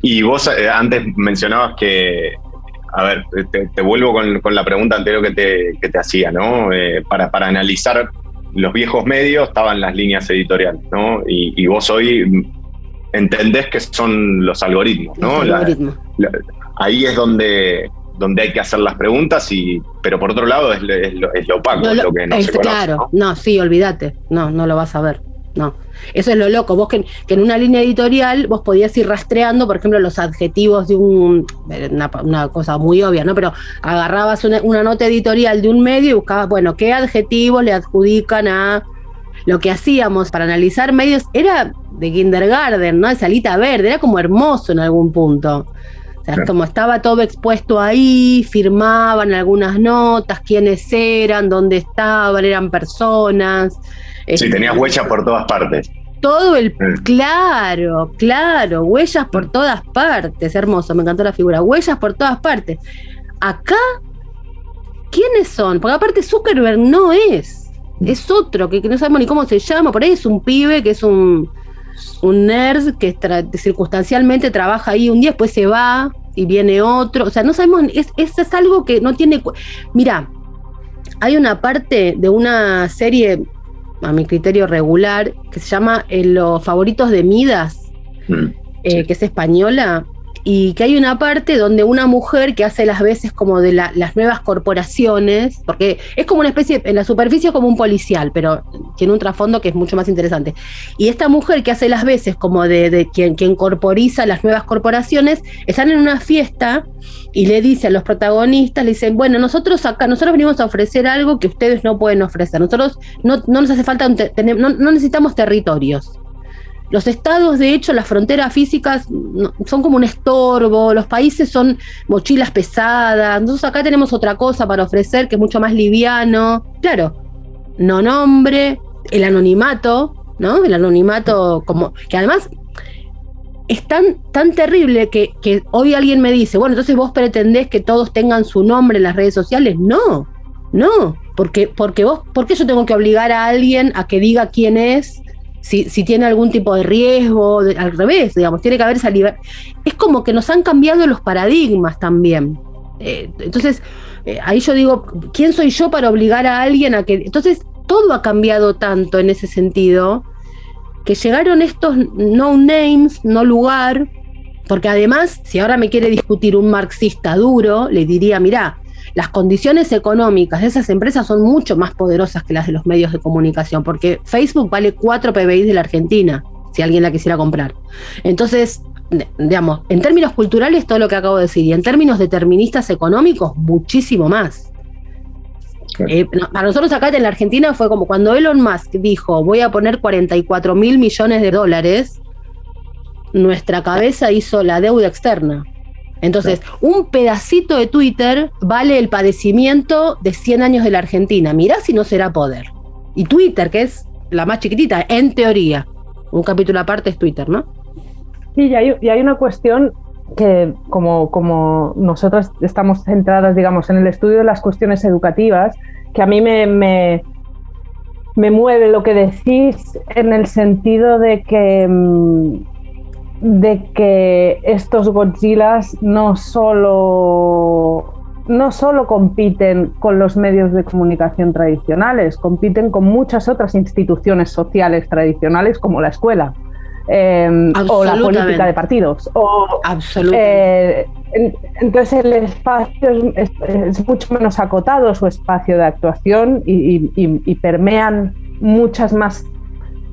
Y vos eh, antes mencionabas que, a ver, te, vuelvo con, la pregunta anterior que te, que te hacía, ¿no? Eh, para, para analizar los viejos medios estaban las líneas editoriales, ¿no? Y, vos hoy entendés que son los algoritmos, ¿no? ahí es donde, donde hay que hacer las preguntas, y, pero por otro lado es, lo, opaco, lo, que no se conoce, Claro, ¿no? sí, olvídate, no, no lo vas a ver. No, eso es lo loco. Vos que, en una línea editorial vos podías ir rastreando, por ejemplo, los adjetivos de un. Una, cosa muy obvia, ¿no? Pero agarrabas una, nota editorial de un medio y buscabas, bueno, qué adjetivos le adjudican a. Lo que hacíamos para analizar medios era de kindergarten, ¿no? De salita verde, era como hermoso en algún punto. O sea, como estaba todo expuesto ahí, firmaban algunas notas, quiénes eran, dónde estaban, eran personas. Sí, tenías huellas por todas partes. Todo el. Claro, claro, huellas por todas partes. Hermoso, me encantó la figura. Huellas por todas partes. Acá, ¿quiénes son? Porque aparte Zuckerberg no es. Es otro, que, no sabemos ni cómo se llama. Por ahí es un pibe que es un, un nerd que circunstancialmente trabaja ahí un día, después se va y viene otro. O sea, no sabemos. Es, es, es algo que no tiene. Mira, hay una parte de una serie a mi criterio regular, que se llama eh, Los favoritos de Midas, mm, eh, que es española, y que hay una parte donde una mujer que hace las veces como de las nuevas corporaciones, porque es como una especie, en la superficie es como un policial, pero tiene un trasfondo que es mucho más interesante. Y esta mujer que hace las veces como de, quien, quien corporiza las nuevas corporaciones, están en una fiesta y le dice a los protagonistas, le dicen, bueno, nosotros acá, nosotros venimos a ofrecer algo que ustedes no pueden ofrecer, nosotros no, nos hace falta, no necesitamos territorios los estados, de hecho, las fronteras físicas son como un estorbo, los países son mochilas pesadas, entonces acá tenemos otra cosa para ofrecer que es mucho más liviano. Claro, no nombre, el anonimato, ¿no? El anonimato como, que además es tan, tan terrible que, que hoy alguien me dice, bueno, entonces vos pretendés que todos tengan su nombre en las redes sociales. No, no, porque, porque vos, ¿por qué yo tengo que obligar a alguien a que diga quién es? Si, tiene algún tipo de riesgo, al revés, digamos, tiene que haber esa libertad. Es como que nos han cambiado los paradigmas también. Eh, entonces, eh, ahí yo digo, ¿quién soy yo para obligar a alguien a que... Entonces, todo ha cambiado tanto en ese sentido, que llegaron estos no names, no lugar, porque además, si ahora me quiere discutir un marxista duro, le diría, mirá, las condiciones económicas de esas empresas son mucho más poderosas que las de los medios de comunicación, porque Facebook vale 4 PBI de la Argentina, si alguien la quisiera comprar. Entonces, digamos, en términos culturales, todo lo que acabo de decir, y en términos deterministas económicos, muchísimo más. Eh, para nosotros acá en la Argentina fue como cuando Elon Musk dijo, voy a poner 44 mil millones de dólares, nuestra cabeza hizo la deuda externa. Entonces, un pedacito de Twitter vale el padecimiento de 100 años de la Argentina. Mirá si no será poder. Y Twitter, que es la más chiquitita, en teoría. Un capítulo aparte es Twitter, ¿no? Sí, y hay, una cuestión que como, como nosotros estamos centradas, digamos, en el estudio de las cuestiones educativas, que a mí me, me, me mueve lo que decís en el sentido de que mm, de que estos Godzillas no solo no solo compiten con los medios de comunicación tradicionales, compiten con muchas otras instituciones sociales tradicionales como la escuela em, o la política de partidos. O, Absolutamente. Eh, entonces el espacio es, mucho menos acotado su espacio de actuación y permean muchas más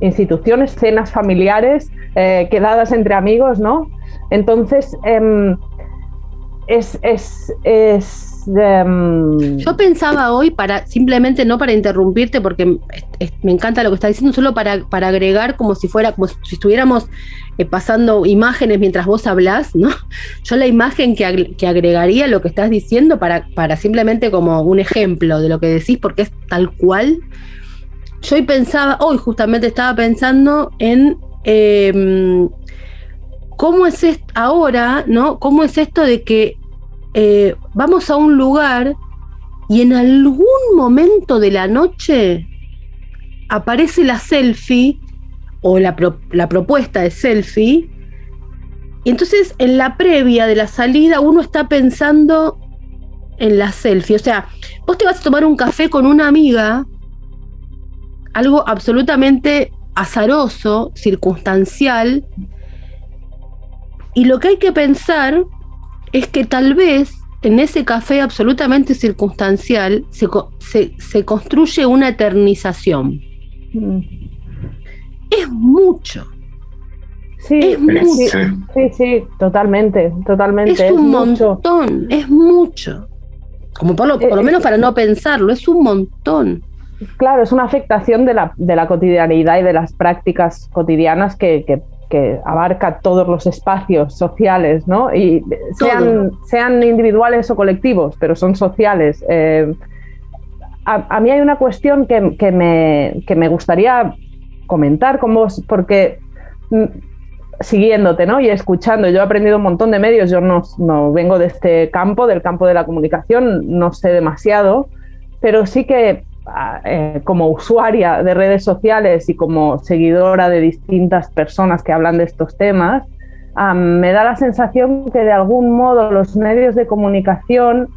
instituciones, cenas familiares, eh, quedadas entre amigos, ¿no? Entonces, em, es... es, em, Yo pensaba hoy, para simplemente no para interrumpirte, porque me encanta lo que estás diciendo, solo para, para agregar como si fuera, como si estuviéramos eh, pasando imágenes mientras vos hablás, ¿no? Yo la imagen que, que agregaría lo que estás diciendo para, para simplemente como un ejemplo de lo que decís, porque es tal cual, yo hoy pensaba, hoy justamente estaba pensando en em, cómo es esto ahora, ¿no? ¿Cómo es esto de que eh, vamos a un lugar y en algún momento de la noche aparece la selfie o la, la propuesta de selfie? Y entonces en la previa de la salida uno está pensando en la selfie. O sea, vos te vas a tomar un café con una amiga algo absolutamente azaroso, circunstancial, y lo que hay que pensar es que tal vez en ese café absolutamente circunstancial se, construye una eternización. Mm. Es mucho. Sí, es mucho. Sí, sí, totalmente, totalmente. Es, un montón, es mucho. Como por lo eh, menos para no pensarlo, es un montón. Claro, es una afectación de la, de la cotidianidad y de las prácticas cotidianas que, abarca todos los espacios sociales, ¿no? Y sean, sean, individuales o colectivos, pero son sociales. Eh, a, mí hay una cuestión que, me, me, gustaría comentar con vos, porque mm, siguiéndote ¿no? y escuchando, yo he aprendido un montón de medios, yo no, no vengo de este campo, del campo de la comunicación, no sé demasiado, pero sí que eh, como usuaria de redes sociales y como seguidora de distintas personas que hablan de estos temas, me da la sensación que de algún modo los medios de comunicación,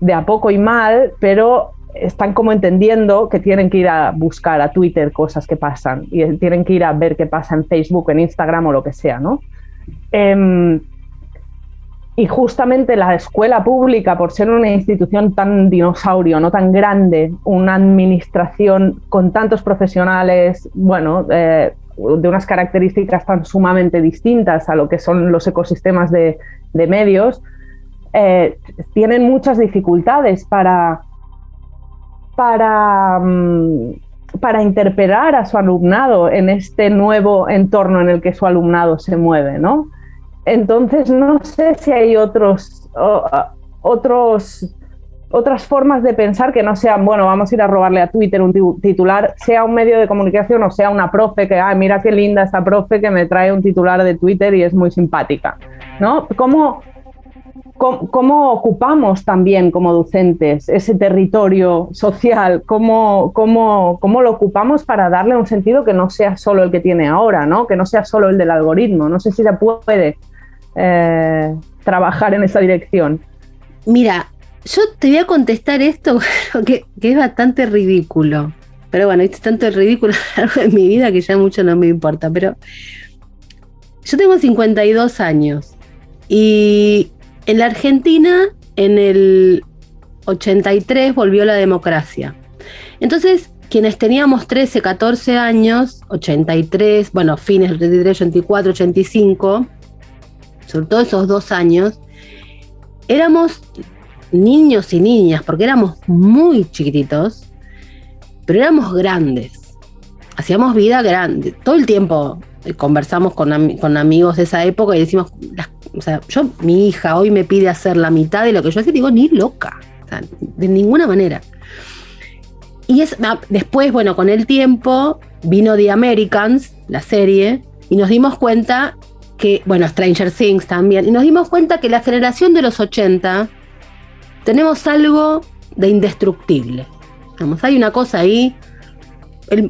de a poco y mal, pero están como entendiendo que tienen que ir a buscar a Twitter cosas que pasan y tienen que ir a ver qué pasa en Facebook, en Instagram o lo que sea, ¿no? Em, y justamente la escuela pública, por ser una institución tan dinosaurio, no tan grande, una administración con tantos profesionales, bueno, eh, de unas características tan sumamente distintas a lo que son los ecosistemas de, medios, eh, tienen muchas dificultades para, para, mm, para interpelar a su alumnado en este nuevo entorno en el que su alumnado se mueve, ¿no? Entonces, no sé si hay otros, otros, otras formas de pensar que no sean, bueno, vamos a ir a robarle a Twitter un titular, sea un medio de comunicación o sea una profe que, ay, mira qué linda esta profe que me trae un titular de Twitter y es muy simpática, ¿no? ¿Cómo, cómo, ocupamos también como docentes ese territorio social? ¿Cómo, cómo, cómo lo ocupamos para darle un sentido que no sea solo el que tiene ahora, ¿no? Que no sea solo el del algoritmo. No sé si se puede eh, trabajar en esa dirección? Mira, yo te voy a contestar esto que, es bastante ridículo. Pero bueno, hice tanto el ridículo en mi vida que ya mucho no me importa. Pero yo tengo 52 años y en la Argentina, en el 83, volvió la democracia. Entonces, quienes teníamos 13, 14 años, 83, bueno, fines 83, 84, 85, sobre todo esos dos años, éramos niños y niñas, porque éramos muy chiquititos, pero éramos grandes. Hacíamos vida grande. Todo el tiempo conversamos con, amigos de esa época y decimos, o sea, yo, mi hija hoy me pide hacer la mitad de lo que yo hacía, digo, ni loca, de ninguna manera. Y es, ah, después, bueno, con el tiempo vino The Americans, la serie, y nos dimos cuenta bueno, Stranger Things también, y nos dimos cuenta que la generación de los 80 tenemos algo de indestructible. Vamos, hay una cosa ahí.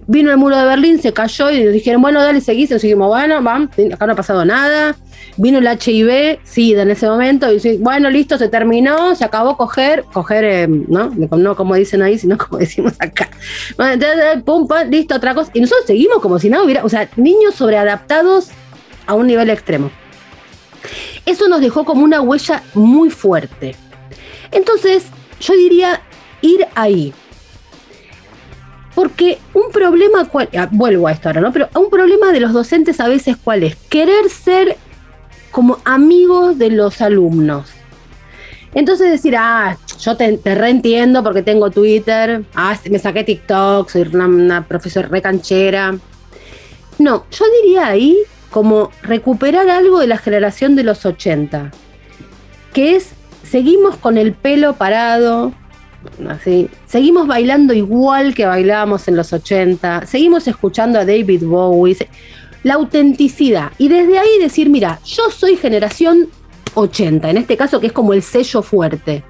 vino el muro de Berlín, se cayó y nos dijeron, bueno, dale, seguís. Y dijimos, bueno, vamos, acá no ha pasado nada. Vino el HIV, sí, en ese momento, y bueno, listo, se terminó, se acabó coger, coger, eh, ¿no? No como dicen ahí, sino como decimos acá. pum, pum, listo, otra cosa. Y nosotros seguimos como si nada hubiera, o sea, niños sobreadaptados a un nivel extremo. Eso nos dejó como una huella muy fuerte. Entonces, yo diría ir ahí. Porque un problema, ah, vuelvo a esto ahora, ¿no? Pero un problema de los docentes a veces, ¿cuál es? Querer ser como amigos de los alumnos. Entonces decir, ah, yo te, reentiendo porque tengo Twitter, ah, me saqué TikTok, soy una, una profesora recanchera. No, yo diría ahí como recuperar algo de la generación de los 80, que es, seguimos con el pelo parado, así, seguimos bailando igual que bailábamos en los 80, seguimos escuchando a David Bowie, la autenticidad, y desde ahí decir, mira, yo soy generación 80, en este caso que es como el sello fuerte,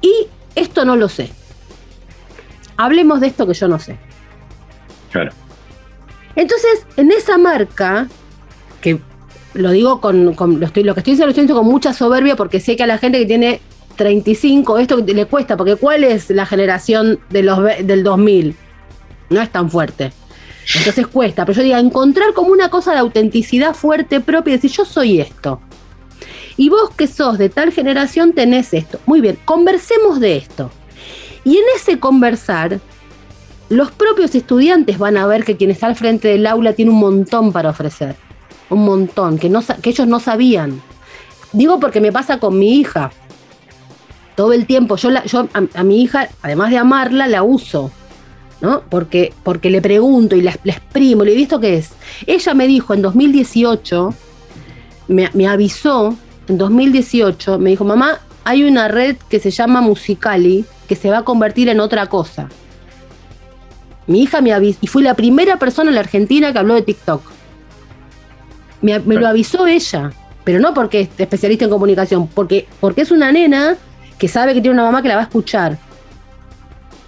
y esto no lo sé. Hablemos de esto que yo no sé. Claro. Entonces, en esa marca, que lo digo con, lo, que estoy diciendo, lo estoy diciendo con mucha soberbia porque sé que a la gente que tiene 35, esto le cuesta, porque ¿cuál es la generación de los, del 2000? No es tan fuerte. Entonces cuesta, pero yo digo, encontrar como una cosa de autenticidad fuerte propia y decir, yo soy esto. Y vos que sos de tal generación tenés esto. Muy bien, conversemos de esto. Y en ese conversar, los propios estudiantes van a ver que quien está al frente del aula tiene un montón para ofrecer. Un montón, que, no, que ellos no sabían. Digo porque me pasa con mi hija. Todo el tiempo, yo, la, yo a, mi hija, además de amarla, la uso. ¿no? Porque, porque le pregunto y la, exprimo, le he visto qué es. Ella me dijo en 2018, me, me avisó en 2018, me dijo, mamá, hay una red que se llama Musicali que se va a convertir en otra cosa. Mi hija me avisó, y fui la primera persona en la Argentina que habló de TikTok. Me, lo avisó ella, pero no porque es especialista en comunicación, porque, porque es una nena que sabe que tiene una mamá que la va a escuchar.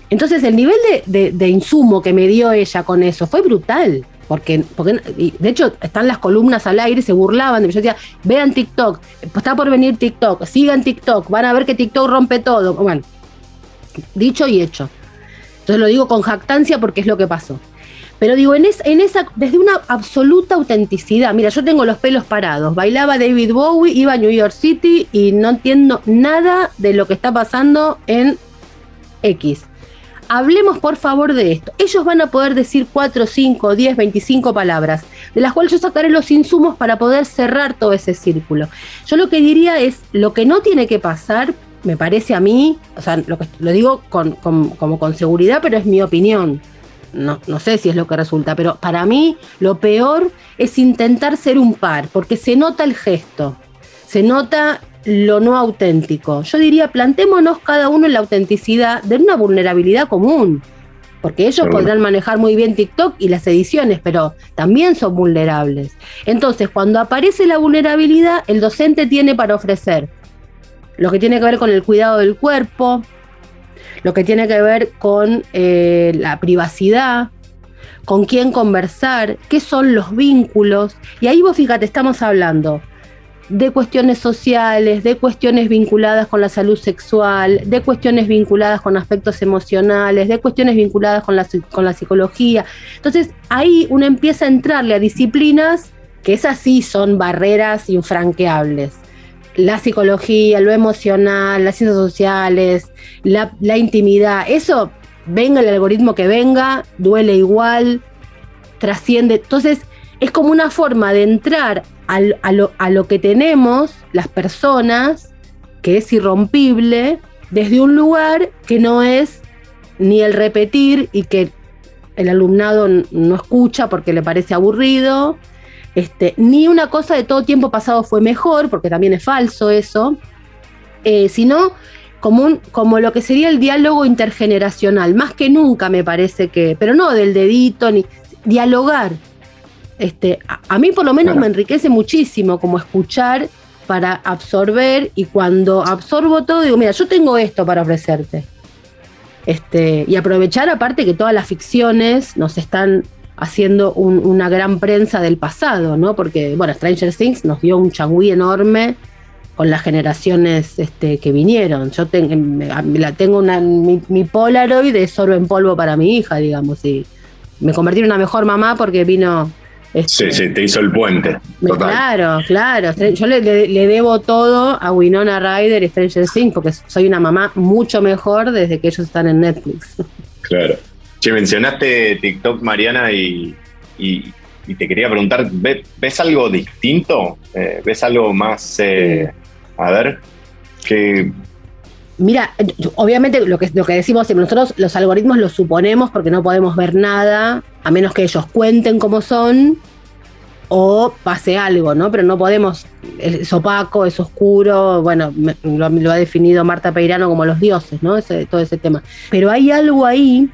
Entonces el nivel de, insumo que me dio ella con eso fue brutal. Porque, porque, de hecho, están las columnas al aire, se burlaban de mí. Yo decía, vean TikTok, está por venir TikTok, sigan TikTok, van a ver que TikTok rompe todo. Bueno, dicho y hecho. Entonces lo digo con jactancia porque es lo que pasó. Pero digo, en, esa, desde una absoluta autenticidad. Mira, yo tengo los pelos parados. Bailaba David Bowie, iba a New York City y no entiendo nada de lo que está pasando en X. Hablemos por favor de esto. Ellos van a poder decir 4, 5, 10, 25 palabras, de las cuales yo sacaré los insumos para poder cerrar todo ese círculo. Yo lo que diría es, lo que no tiene que pasar, me parece a mí, o sea, lo, que, lo digo con, como con seguridad, pero es mi opinión. No, no, sé si es lo que resulta, pero para mí lo peor es intentar ser un par, porque se nota el gesto, se nota lo no auténtico. Yo diría, plantémonos cada uno en la autenticidad de una vulnerabilidad común, porque ellos podrán manejar muy bien TikTok y las ediciones, pero también son vulnerables. Entonces, cuando aparece la vulnerabilidad, el docente tiene para ofrecer lo que tiene que ver con el cuidado del cuerpo, lo que tiene que ver con eh, la privacidad, con quién conversar, qué son los vínculos. Y ahí vos fíjate, estamos hablando de cuestiones sociales, de cuestiones vinculadas con la salud sexual, de cuestiones vinculadas con aspectos emocionales, de cuestiones vinculadas con la, con la psicología. Entonces ahí uno empieza a entrarle a disciplinas que esas sí son barreras infranqueables. La psicología, lo emocional, las ciencias sociales, la, intimidad, eso, venga el algoritmo que venga, duele igual, trasciende. Entonces, es como una forma de entrar a, lo, que tenemos, las personas, que es irrompible, desde un lugar que no es ni el repetir y que el alumnado no escucha porque le parece aburrido, este, ni una cosa de todo tiempo pasado fue mejor, porque también es falso eso, eh, sino como, como lo que sería el diálogo intergeneracional, más que nunca me parece que, pero no del dedito, ni dialogar, este, a, mí por lo menos me enriquece muchísimo como escuchar para absorber y cuando absorbo todo digo, mira, yo tengo esto para ofrecerte. Este, y aprovechar aparte que todas las ficciones nos están haciendo una gran prensa del pasado, ¿no? Porque, bueno, Stranger Things nos dio un changüí enorme con las generaciones este, que vinieron. Yo la tengo una, mi, mi, Polaroid de oro en polvo para mi hija, digamos, y me convertí en una mejor mamá porque vino sí, sí, te hizo el puente. Claro, claro. Yo le, debo todo a Winona Ryder y Stranger Things porque soy una mamá mucho mejor desde que ellos están en Netflix. Claro. Che, mencionaste TikTok, Mariana, y, te quería preguntar, ¿ves, algo distinto? Eh, ¿Ves algo más, eh, a ver, que Mira, obviamente lo que, lo que decimos, nosotros los algoritmos los suponemos porque no podemos ver nada, a menos que ellos cuenten cómo son o pase algo, ¿no? Pero no podemos, es opaco, es oscuro, bueno, lo, ha definido Marta Peirano como los dioses, ¿no? todo ese tema. Pero hay algo ahí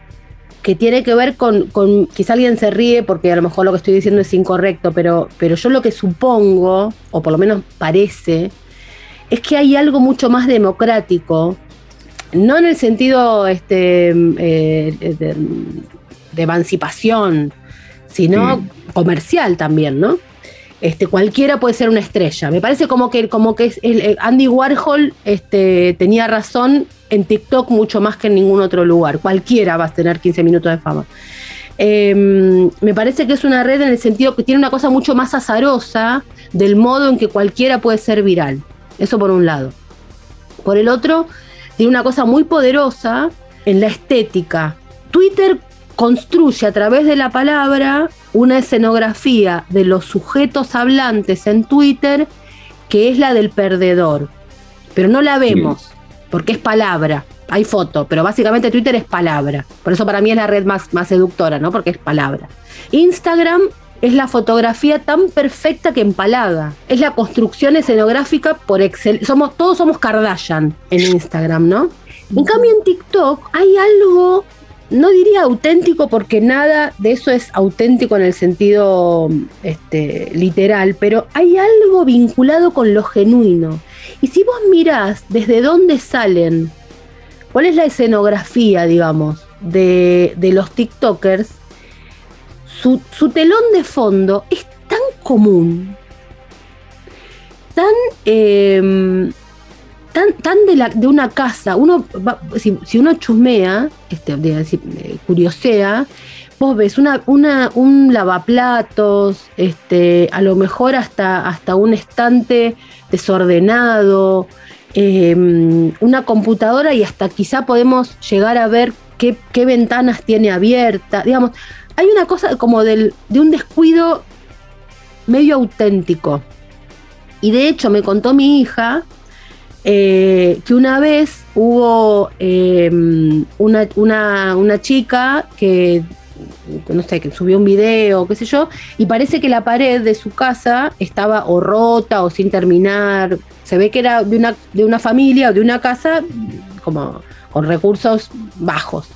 que tiene que ver con, con, quizá alguien se ríe porque a lo mejor lo que estoy diciendo es incorrecto, pero, pero yo lo que supongo, o por lo menos parece, es que hay algo mucho más democrático, no en el sentido este, eh, de, emancipación, sino comercial también, ¿no? Este, cualquiera puede ser una estrella. Me parece como que, como que Andy Warhol este, tenía razón en TikTok mucho más que en ningún otro lugar. Cualquiera va a tener 15 minutos de fama. Em, me parece que es una red en el sentido que tiene una cosa mucho más azarosa del modo en que cualquiera puede ser viral. Eso por un lado. Por el otro, tiene una cosa muy poderosa en la estética. Twitter construye a través de la palabra una escenografía de los sujetos hablantes en Twitter que es la del perdedor. Pero no la vemos, porque es palabra. Hay foto, pero básicamente Twitter es palabra. Por eso para mí es la red más, más seductora, ¿no? Porque es palabra. Instagram es la fotografía tan perfecta que empalaga. Es la construcción escenográfica por excel. Somos, todos somos Kardashian en Instagram, ¿no? En cambio, en TikTok hay algo, no diría auténtico, porque nada de eso es auténtico en el sentido este, literal, pero hay algo vinculado con lo genuino. Y si vos mirás desde dónde salen, cuál es la escenografía, digamos, de, los TikTokers, su, telón de fondo es tan común, tan, em, tan, tan de, una casa. Uno si, uno chusmea, este, eh, curiosea, vos ves una, una, un lavaplatos, este, a lo mejor hasta, hasta un estante desordenado, em, una computadora y hasta quizá podemos llegar a ver qué, qué ventanas tiene abierta. Digamos, hay una cosa como del, de un descuido medio auténtico. Y de hecho me contó mi hija eh, que una vez hubo em, una, una, chica que, no sé, que subió un video, qué sé yo, y parece que la pared de su casa estaba o rota o sin terminar. Se ve que era de una, de una familia o de una casa como con recursos bajos.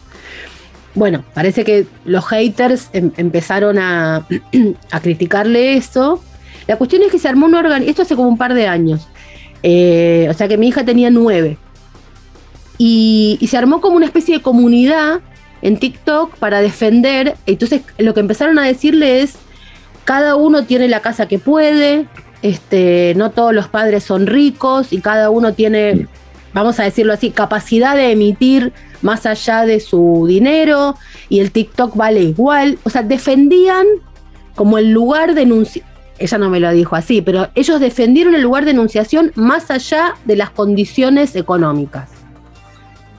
Bueno, parece que los haters em, empezaron a, a criticarle eso. La cuestión es que se armó un órgano, esto hace como un par de años, eh, o sea que mi hija tenía nueve. Y, se armó como una especie de comunidad en TikTok para defender. Entonces lo que empezaron a decirle es, cada uno tiene la casa que puede, este, no todos los padres son ricos y cada uno tiene, vamos a decirlo así, capacidad de emitir más allá de su dinero y el TikTok vale igual. O sea, defendían como el lugar de ella no me lo dijo así, pero ellos defendieron el lugar de enunciación más allá de las condiciones económicas.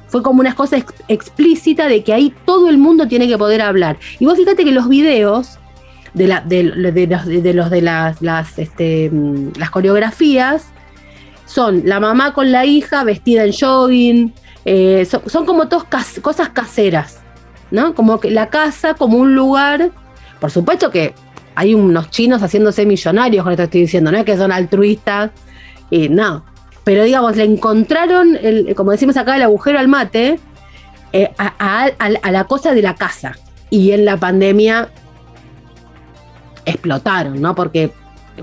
Fue como una cosa explícita de que ahí todo el mundo tiene que poder hablar. Y vos fíjate que los videos de, la, de, los, de, las, este, mm, las coreografías son la mamá con la hija vestida en jogging, eh, son, como todas cosas caseras, ¿no? Como que la casa como un lugar, por supuesto que hay unos chinos haciéndose millonarios con esto estoy diciendo, no que son altruistas, y no. Pero digamos, le encontraron, como decimos acá, el agujero al mate eh, a, la cosa de la casa. Y en la pandemia explotaron, ¿no? Porque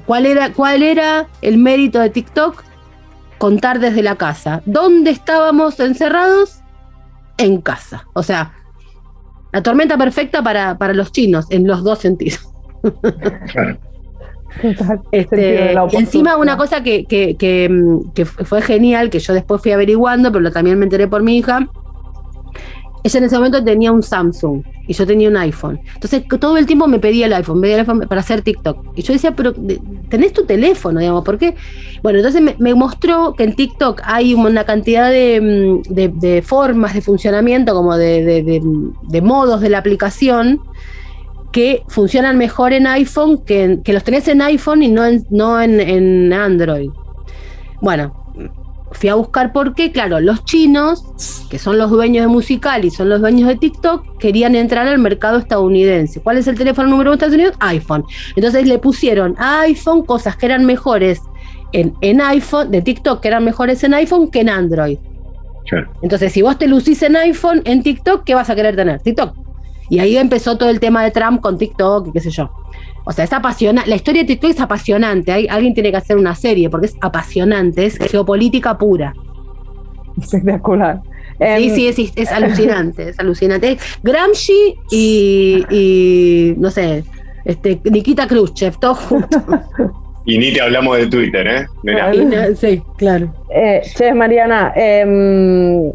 ¿cuál era, ¿cuál era el mérito de TikTok? Contar desde la casa. ¿Dónde estábamos encerrados? En casa. O sea, la tormenta perfecta para, para los chinos, en los dos sentidos. Este, encima una cosa que, que, fue genial, que yo después fui averiguando, pero también me enteré por mi hija, ella en ese momento tenía un Samsung y yo tenía un iPhone. Entonces todo el tiempo me pedía el iPhone, me pedía el iPhone para hacer TikTok. Y yo decía, pero tenés tu teléfono, digamos, ¿por qué? Bueno, entonces me, mostró que en TikTok hay una cantidad de, de formas de funcionamiento, como de, modos de la aplicación que funcionan mejor en iPhone, que, que los tenés en iPhone y no en, no en, Android. Bueno, fui a buscar por qué, claro, los chinos, que son los dueños de Musical y son los dueños de TikTok, querían entrar al mercado estadounidense. ¿Cuál es el teléfono número uno de Estados Unidos? iPhone. Entonces le pusieron a iPhone cosas que eran mejores en, en iPhone, de TikTok, que eran mejores en iPhone que en Android. Entonces, si vos te lucís en iPhone, en TikTok, ¿qué vas a querer tener? TikTok. Y ahí empezó todo el tema de Trump con TikTok y qué sé yo. O sea, es apasionante. La historia de TikTok es apasionante. Hay, alguien tiene que hacer una serie porque es apasionante, es geopolítica pura. Espectacular. Sí, sí, es, es, alucinante, es alucinante. Gramsci y, no sé, este, Nikita Khrushchev, todos juntos. Y ni te hablamos de Twitter, ¿eh? sí, claro. Eh, che, Mariana, eh,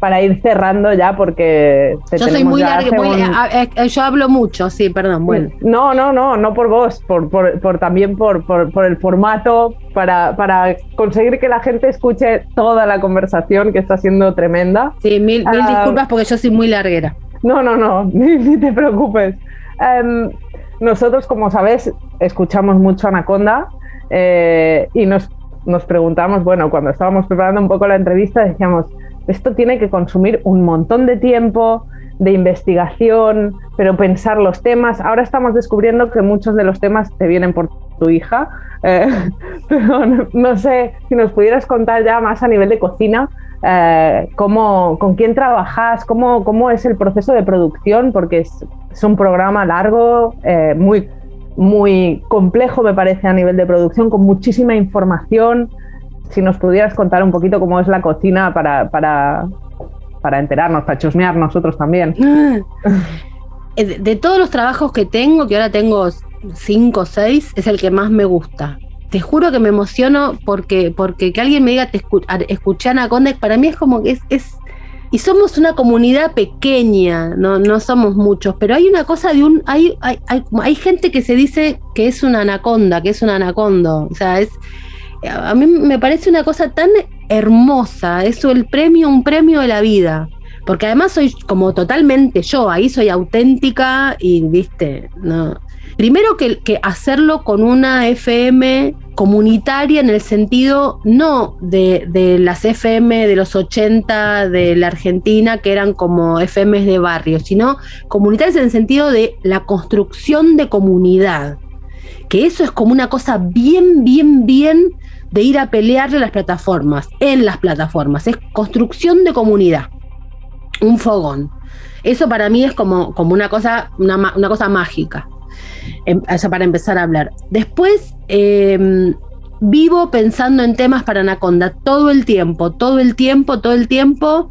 para ir cerrando ya porque yo soy muy larga yo hablo mucho sí perdón bueno. No no no no por vos por, por, también por, por, el formato para, para conseguir que la gente escuche toda la conversación que está siendo tremenda. Sí mil, mil ah, disculpas porque yo soy muy larguera. No no no ni, te preocupes. Em, nosotros como sabes escuchamos mucho Anaconda eh, y nos nos preguntamos bueno cuando estábamos preparando un poco la entrevista decíamos esto tiene que consumir un montón de tiempo, de investigación, pero pensar los temas. Ahora estamos descubriendo que muchos de los temas te vienen por tu hija, eh, pero no, sé si nos pudieras contar ya más a nivel de cocina. Eh, cómo, con quién trabajas, cómo, cómo es el proceso de producción, porque es, un programa largo, eh, muy, muy complejo, me parece, a nivel de producción, con muchísima información si nos pudieras contar un poquito cómo es la cocina para, para, para enterarnos, para chusmear nosotros también. Eh, de, todos los trabajos que tengo, que ahora tengo cinco o seis, es el que más me gusta. Te juro que me emociono porque, porque que alguien me diga, te escuché Anaconda, para mí es como que es, es y somos una comunidad pequeña, no, no somos muchos, pero hay una cosa de un, hay, hay, hay, hay gente que se dice que es una anaconda, que es un anacondo, o sea, es, a mí me parece una cosa tan hermosa, es el premio, un premio de la vida, porque además soy como totalmente yo, ahí soy auténtica y, viste, no, Primero que, hacerlo con una FM comunitaria en el sentido no de, las FM de los 80 de la Argentina, que eran como FMs de barrio, sino comunitarias en el sentido de la construcción de comunidad. Que eso es como una cosa bien, bien, bien de ir a pelearle a las plataformas, en las plataformas. Es construcción de comunidad. Un fogón. Eso para mí es como, como una, cosa, una cosa mágica. Em, para empezar a hablar. Después, em, vivo pensando en temas para Anaconda todo el tiempo, todo el tiempo, todo el tiempo,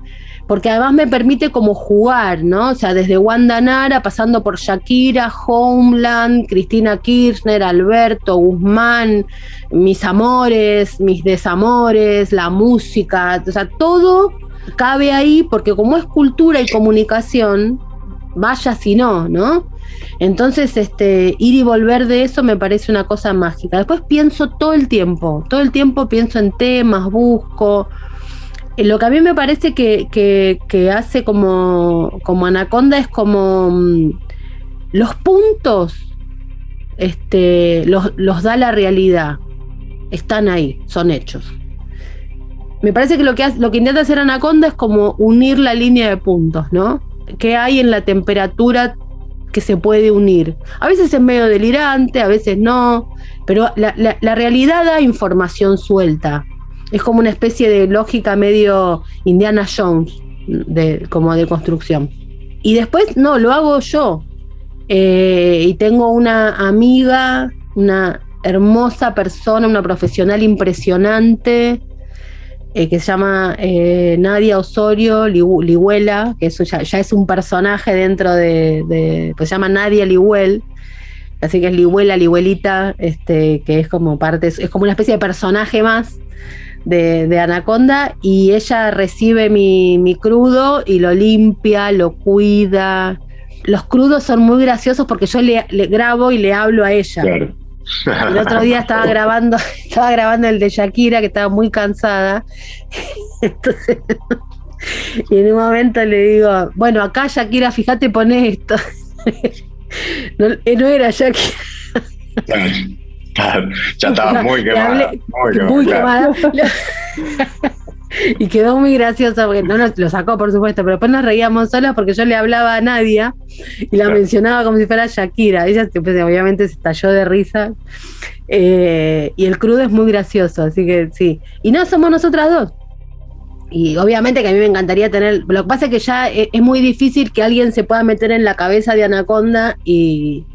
porque además me permite como jugar, ¿no? O sea, desde Wanda Nara, pasando por Shakira, Homeland, Cristina Kirchner, Alberto, Guzmán, mis amores, mis desamores, la música, o sea, todo cabe ahí porque como es cultura y comunicación, vaya si no, ¿no? Entonces, este, ir y volver de eso me parece una cosa mágica. Después pienso todo el tiempo, todo el tiempo pienso en temas, busco. Eh, lo que a mí me parece que, hace como, como Anaconda es como mm, los puntos este, los, los da la realidad. Están ahí, son hechos. Me parece que lo que, lo que intenta hacer Anaconda es como unir la línea de puntos, ¿no? ¿Qué hay en la temperatura que se puede unir. A veces es medio delirante, a veces no, pero la, realidad da información suelta. Es como una especie de lógica medio Indiana Jones, de, como de construcción. Y después, no, lo hago yo. Eh, y tengo una amiga, una hermosa persona, una profesional impresionante, eh, que se llama eh, Nadia Osorio Lihuela, que eso ya, es un personaje dentro de, pues se llama Nadia Lihuel, así que es Lihuela, Lihuelita, este, que es como parte, es como una especie de personaje más de, Anaconda, y ella recibe mi, crudo y lo limpia, lo cuida. Los crudos son muy graciosos porque yo le, grabo y le hablo a ella. El otro día estaba grabando, estaba grabando el de Shakira, que estaba muy cansada. y en un momento le digo, bueno, acá Shakira, fíjate, pone esto. no, eh, no era Shakira. Ya estaba muy quemada. Muy quemada. y quedó muy gracioso porque no nos lo sacó, por supuesto, pero después nos reíamos solas porque yo le hablaba a Nadia y la mencionaba como si fuera Shakira. Ella pues, obviamente se estalló de risa. Eh, y el crudo es muy gracioso, así que sí. Y no somos nosotras dos. Y obviamente que a mí me encantaría tener. Lo que pasa es que ya es, es muy difícil que alguien se pueda meter en la cabeza de Anaconda y,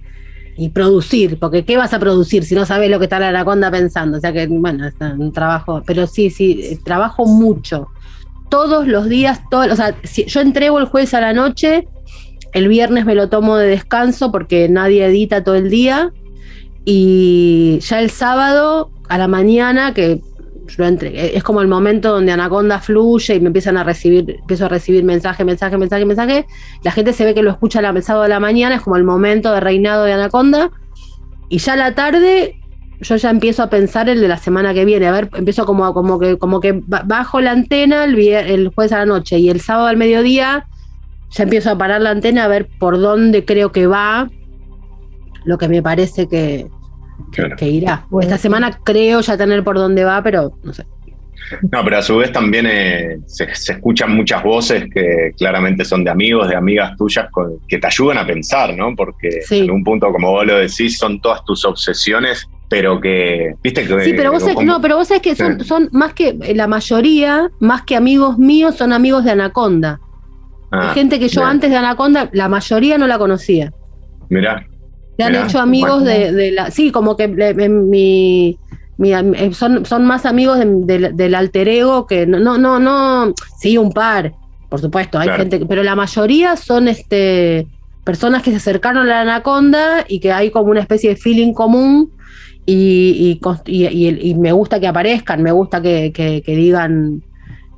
y producir, porque ¿qué vas a producir si no sabes lo que está la anaconda pensando? O sea que, bueno, es un trabajo, pero sí, sí, trabajo mucho. Todos los días, todo, o sea, si yo entrego el jueves a la noche, el viernes me lo tomo de descanso porque nadie edita todo el día, y ya el sábado a la mañana, que es como el momento donde Anaconda fluye y me empiezan a recibir, empiezo a recibir mensaje, mensaje, mensaje, mensaje. La gente se ve que lo escucha el sábado de la mañana, es como el momento de reinado de Anaconda. Y ya a la tarde yo ya empiezo a pensar el de la semana que viene. A ver, empiezo como, como que, como que bajo la antena el, el jueves a la noche y el sábado al mediodía ya empiezo a parar la antena a ver por dónde creo que va lo que me parece que, que irá. Esta semana creo ya tener por dónde va, pero no sé. No, pero a su vez también eh, se, escuchan muchas voces que claramente son de amigos, de amigas tuyas, que te ayudan a pensar, ¿no? Porque en un punto, como vos lo decís, son todas tus obsesiones, pero que, viste que... Sí, pero vos, es, no, pero vos sabés que son, son más que, la mayoría, más que amigos míos, son amigos de Anaconda. Ah, gente que yo antes de Anaconda, la mayoría no la conocía. Mirá. Se han hecho amigos de, la. Sí, como que mi, eh, son, son más amigos del alter ego que no, no, no, no. Sí, un par, por supuesto, hay gente, pero la mayoría son este personas que se acercaron a la anaconda y que hay como una especie de feeling común y, y, me gusta que aparezcan, me gusta que, que, digan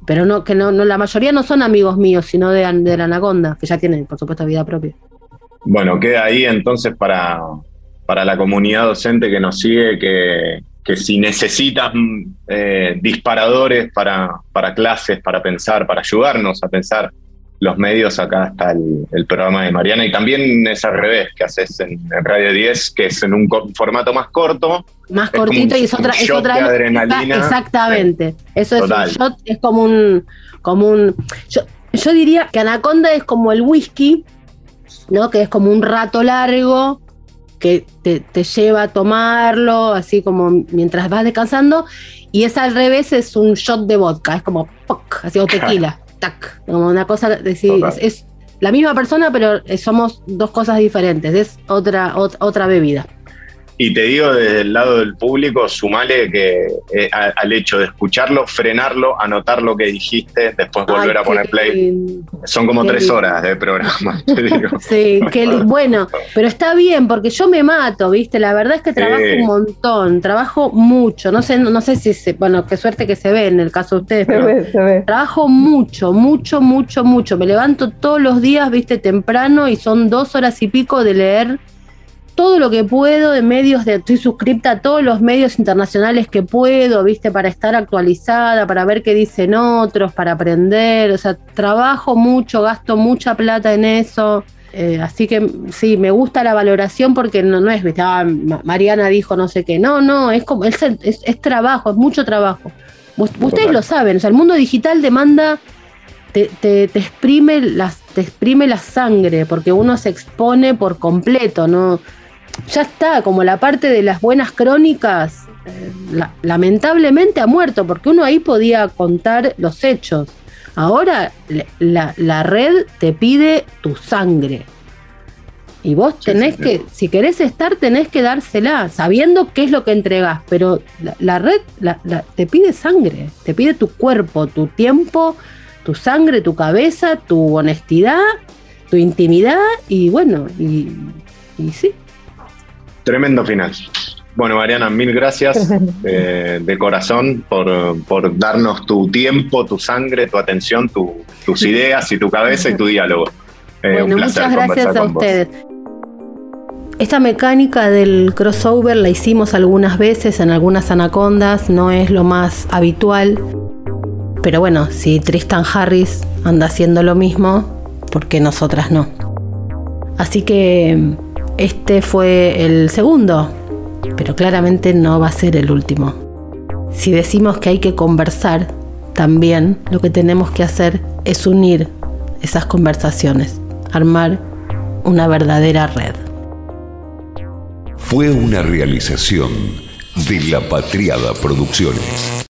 pero no, que no, no, la mayoría no son amigos míos, sino de, de la Anaconda, que ya tienen, por supuesto, vida propia. Bueno, queda ahí entonces para, para la comunidad docente que nos sigue, que, que si necesitas eh, disparadores para, para clases, para pensar, para ayudarnos a pensar los medios, acá está el, programa de Mariana y también es al revés, que haces en, Radio 10, que es en un formato más corto. Más cortito y es otra... Es otra adrenalina. Exactamente. Eso es un shot, es como un... Como un yo, yo diría que Anaconda es como el whisky, ¿no? Que es como un rato largo que te, te, lleva a tomarlo, así como mientras vas descansando, y es al revés, es un shot de vodka, es como así o tequila tac, como una cosa, decir, es, la misma persona, pero somos dos cosas diferentes, es otra, otra bebida. Y te digo desde el lado del público, sumale que eh, al hecho de escucharlo, frenarlo, anotar lo que dijiste, después volver a poner play. Son como tres horas de programa, te digo. Sí, qué bueno, pero está bien porque yo me mato, ¿viste? La verdad es que trabajo un montón, trabajo mucho. No sé, no sé si se, bueno, qué suerte que se ve en el caso de ustedes, pero trabajo mucho, mucho, mucho, mucho. Me levanto todos los días, ¿viste? Temprano y son dos horas y pico de leer todo lo que puedo de medios, de, estoy suscripta a todos los medios internacionales que puedo, viste, para estar actualizada, para ver qué dicen otros, para aprender, o sea, trabajo mucho, gasto mucha plata en eso. Eh, así que sí, me gusta la valoración porque no, no es, ¿viste? Ah, Mariana dijo no sé qué. No, no, es como es, es, trabajo, es mucho trabajo. Ustedes lo saben, o sea, el mundo digital demanda, te, te, te, exprime las, te exprime la sangre, porque uno se expone por completo, ¿no? Ya está, como la parte de las buenas crónicas, eh, lamentablemente ha muerto, porque uno ahí podía contar los hechos. Ahora la, red te pide tu sangre. Y vos tenés que, si querés estar, tenés que dársela, sabiendo qué es lo que entregás. Pero la, red te pide sangre, te pide tu cuerpo, tu tiempo, tu sangre, tu cabeza, tu honestidad, tu intimidad. Y bueno, y, y sí, Tremendo final. Bueno, Mariana, mil gracias eh, de corazón por, darnos tu tiempo, tu sangre, tu atención, tus ideas y tu cabeza y tu diálogo. Eh, bueno, muchas gracias a ustedes. Esta mecánica del crossover la hicimos algunas veces en algunas anacondas, no es lo más habitual. Pero bueno, si Tristan Harris anda haciendo lo mismo, ¿por qué nosotras no? Así que este fue el segundo, pero claramente no va a ser el último. Si decimos que hay que conversar, también lo que tenemos que hacer es unir esas conversaciones, armar una verdadera red. Fue una realización de la Patriada Producciones.